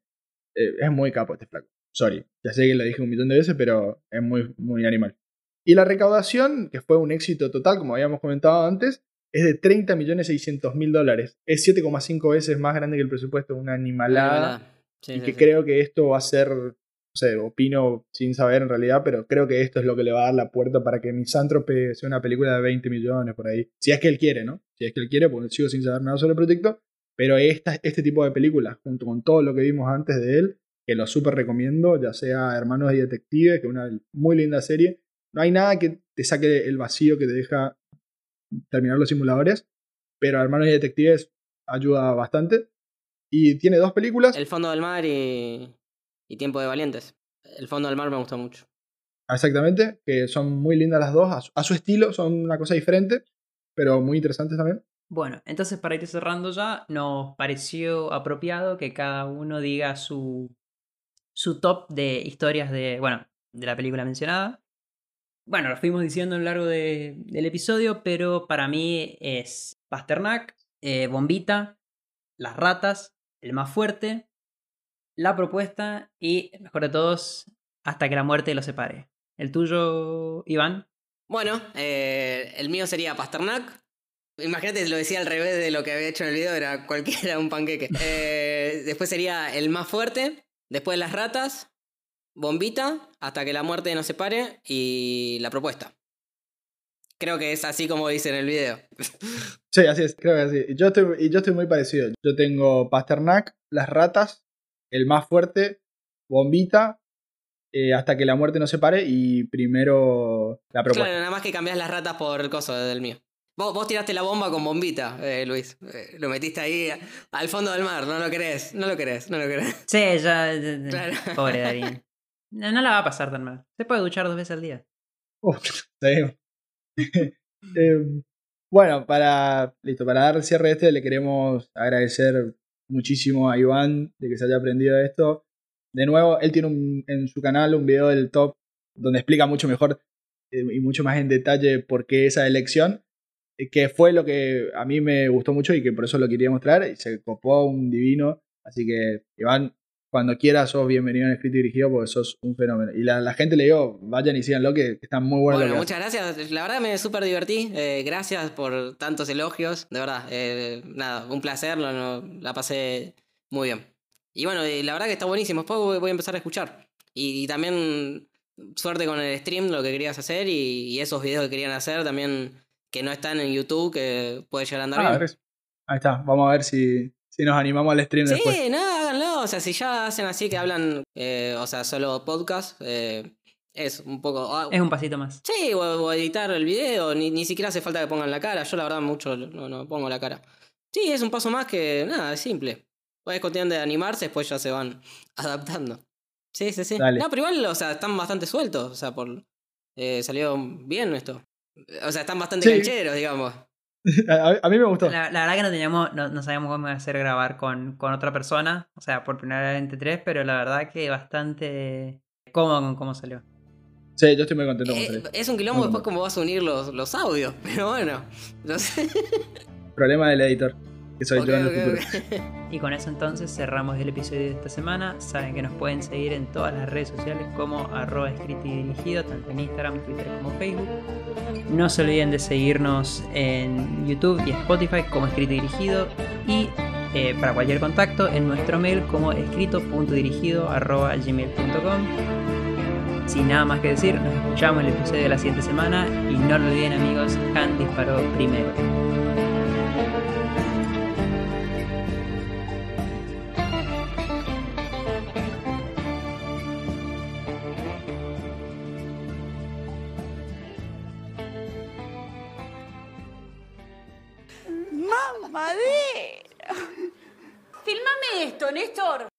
eh, es muy capo este flaco. Sorry, ya sé que lo dije un millón de veces, pero es muy, muy animal. Y la recaudación, que fue un éxito total, como habíamos comentado antes, es de 30 millones 600 mil dólares. Es 7,5 veces más grande que el presupuesto de una animalada. Sí, y sí, que sí. creo que esto va a ser, no sé, opino sin saber en realidad, pero creo que esto es lo que le va a dar la puerta para que Misántrope sea una película de 20 millones por ahí. Si es que él quiere, ¿no? Si es que él quiere, porque sigo sin saber nada sobre el proyecto. Pero esta, este tipo de películas, junto con todo lo que vimos antes de él, que lo súper recomiendo, ya sea Hermanos y Detectives, que es una muy linda serie. No hay nada que te saque el vacío que te deja terminar los simuladores. Pero Hermanos y Detectives ayuda bastante. Y tiene dos películas. El fondo del mar y, y Tiempo de Valientes. El fondo del mar me gustó mucho. Exactamente, que son muy lindas las dos. A su, a su estilo, son una cosa diferente, pero muy interesantes también. Bueno, entonces para ir cerrando ya, nos pareció apropiado que cada uno diga su, su top de historias de, bueno, de la película mencionada. Bueno, lo fuimos diciendo a lo largo de- del episodio, pero para mí es Pasternak, eh, Bombita, Las Ratas, El Más Fuerte, La Propuesta y, mejor de todos, Hasta que la muerte los separe. ¿El tuyo, Iván? Bueno, eh, el mío sería Pasternak. Imagínate, lo decía al revés de lo que había hecho en el video, era cualquiera un panqueque. Eh, después sería el más fuerte. Después las ratas. Bombita. Hasta que la muerte nos separe. Y la propuesta. Creo que es así como dice en el video. Sí, así es, creo que así. Y yo estoy, y yo estoy muy parecido. Yo tengo Pasternak, Las Ratas, El Más Fuerte, Bombita, eh, Hasta que la muerte nos separe y primero la propuesta. Claro, nada más que cambiás las ratas por el coso del mío. Vos, vos tiraste la bomba con bombita, eh, Luis. Eh, lo metiste ahí al fondo del mar. No lo querés, no lo querés, no lo querés. Sí, ya. Claro. Pobre Darín. No, no la va a pasar tan mal. Se puede duchar dos veces al día. Uf. Eh, bueno, para, listo, para dar el cierre este, le queremos agradecer muchísimo a Iván de que se haya aprendido esto. De nuevo, él tiene un- en su canal un video del top donde explica mucho mejor eh, y mucho más en detalle por qué esa elección, que fue lo que a mí me gustó mucho y que por eso lo quería mostrar. Y se copó un divino. Así que, Iván, cuando quieras, sos bienvenido en Escrito y Dirigido porque sos un fenómeno. Y la, la gente le digo, vayan y síganlo, que, que está muy bueno, Bueno, hace. muchas gracias. La verdad me súper divertí. Eh, gracias por tantos elogios. De verdad, eh, nada, un placer. lo- lo- la pasé muy bien. Y bueno, eh, la verdad que está buenísimo. Después voy voy a empezar a escuchar. Y, y también suerte con el stream, lo que querías hacer y, y esos videos que querían hacer también que no están en YouTube, que puede llegar a andar Ah, bien. res- Ahí está, vamos a ver si, si nos animamos al stream después. Sí, nada, háganlo. O sea, si ya hacen así que hablan, eh, o sea, solo podcast, eh, es un poco. ah, Es un pasito más. Sí, o, o editar el video, ni, ni siquiera hace falta que pongan la cara. Yo la verdad mucho no, no pongo la cara. Sí, es un paso más que nada, es simple. Es cuestión de animarse, después ya se van adaptando. Sí, sí, sí. Dale. No, pero igual, o sea, están bastante sueltos. O sea, por eh, salió bien esto. O sea, están bastante Sí. cancheros, digamos. a, a mí me gustó. La, la verdad que no teníamos, no, no sabíamos cómo hacer grabar con, con otra persona, o sea, por primera vez entre tres, pero la verdad que bastante cómodo con cómo salió. Sí, yo estoy muy contento con Eh, salió. es un quilombo Muy después cómo vas a unir los, los audios. Pero bueno, no sé. Problema del editor, que soy Ok, yo en el futuro. Y con eso entonces cerramos el episodio de esta semana. Saben que nos pueden seguir en todas las redes sociales como arroba escrito y dirigido, tanto en Instagram, Twitter como Facebook. No se olviden de seguirnos en YouTube y Spotify como escrito y dirigido. Y eh, para cualquier contacto en nuestro mail como escrito.dirigido arroba gmail.com. Sin nada más que decir, nos escuchamos en el episodio de la siguiente semana y no lo olviden amigos, Han disparó primero. ¡Mamadera! Filmame esto, Néstor.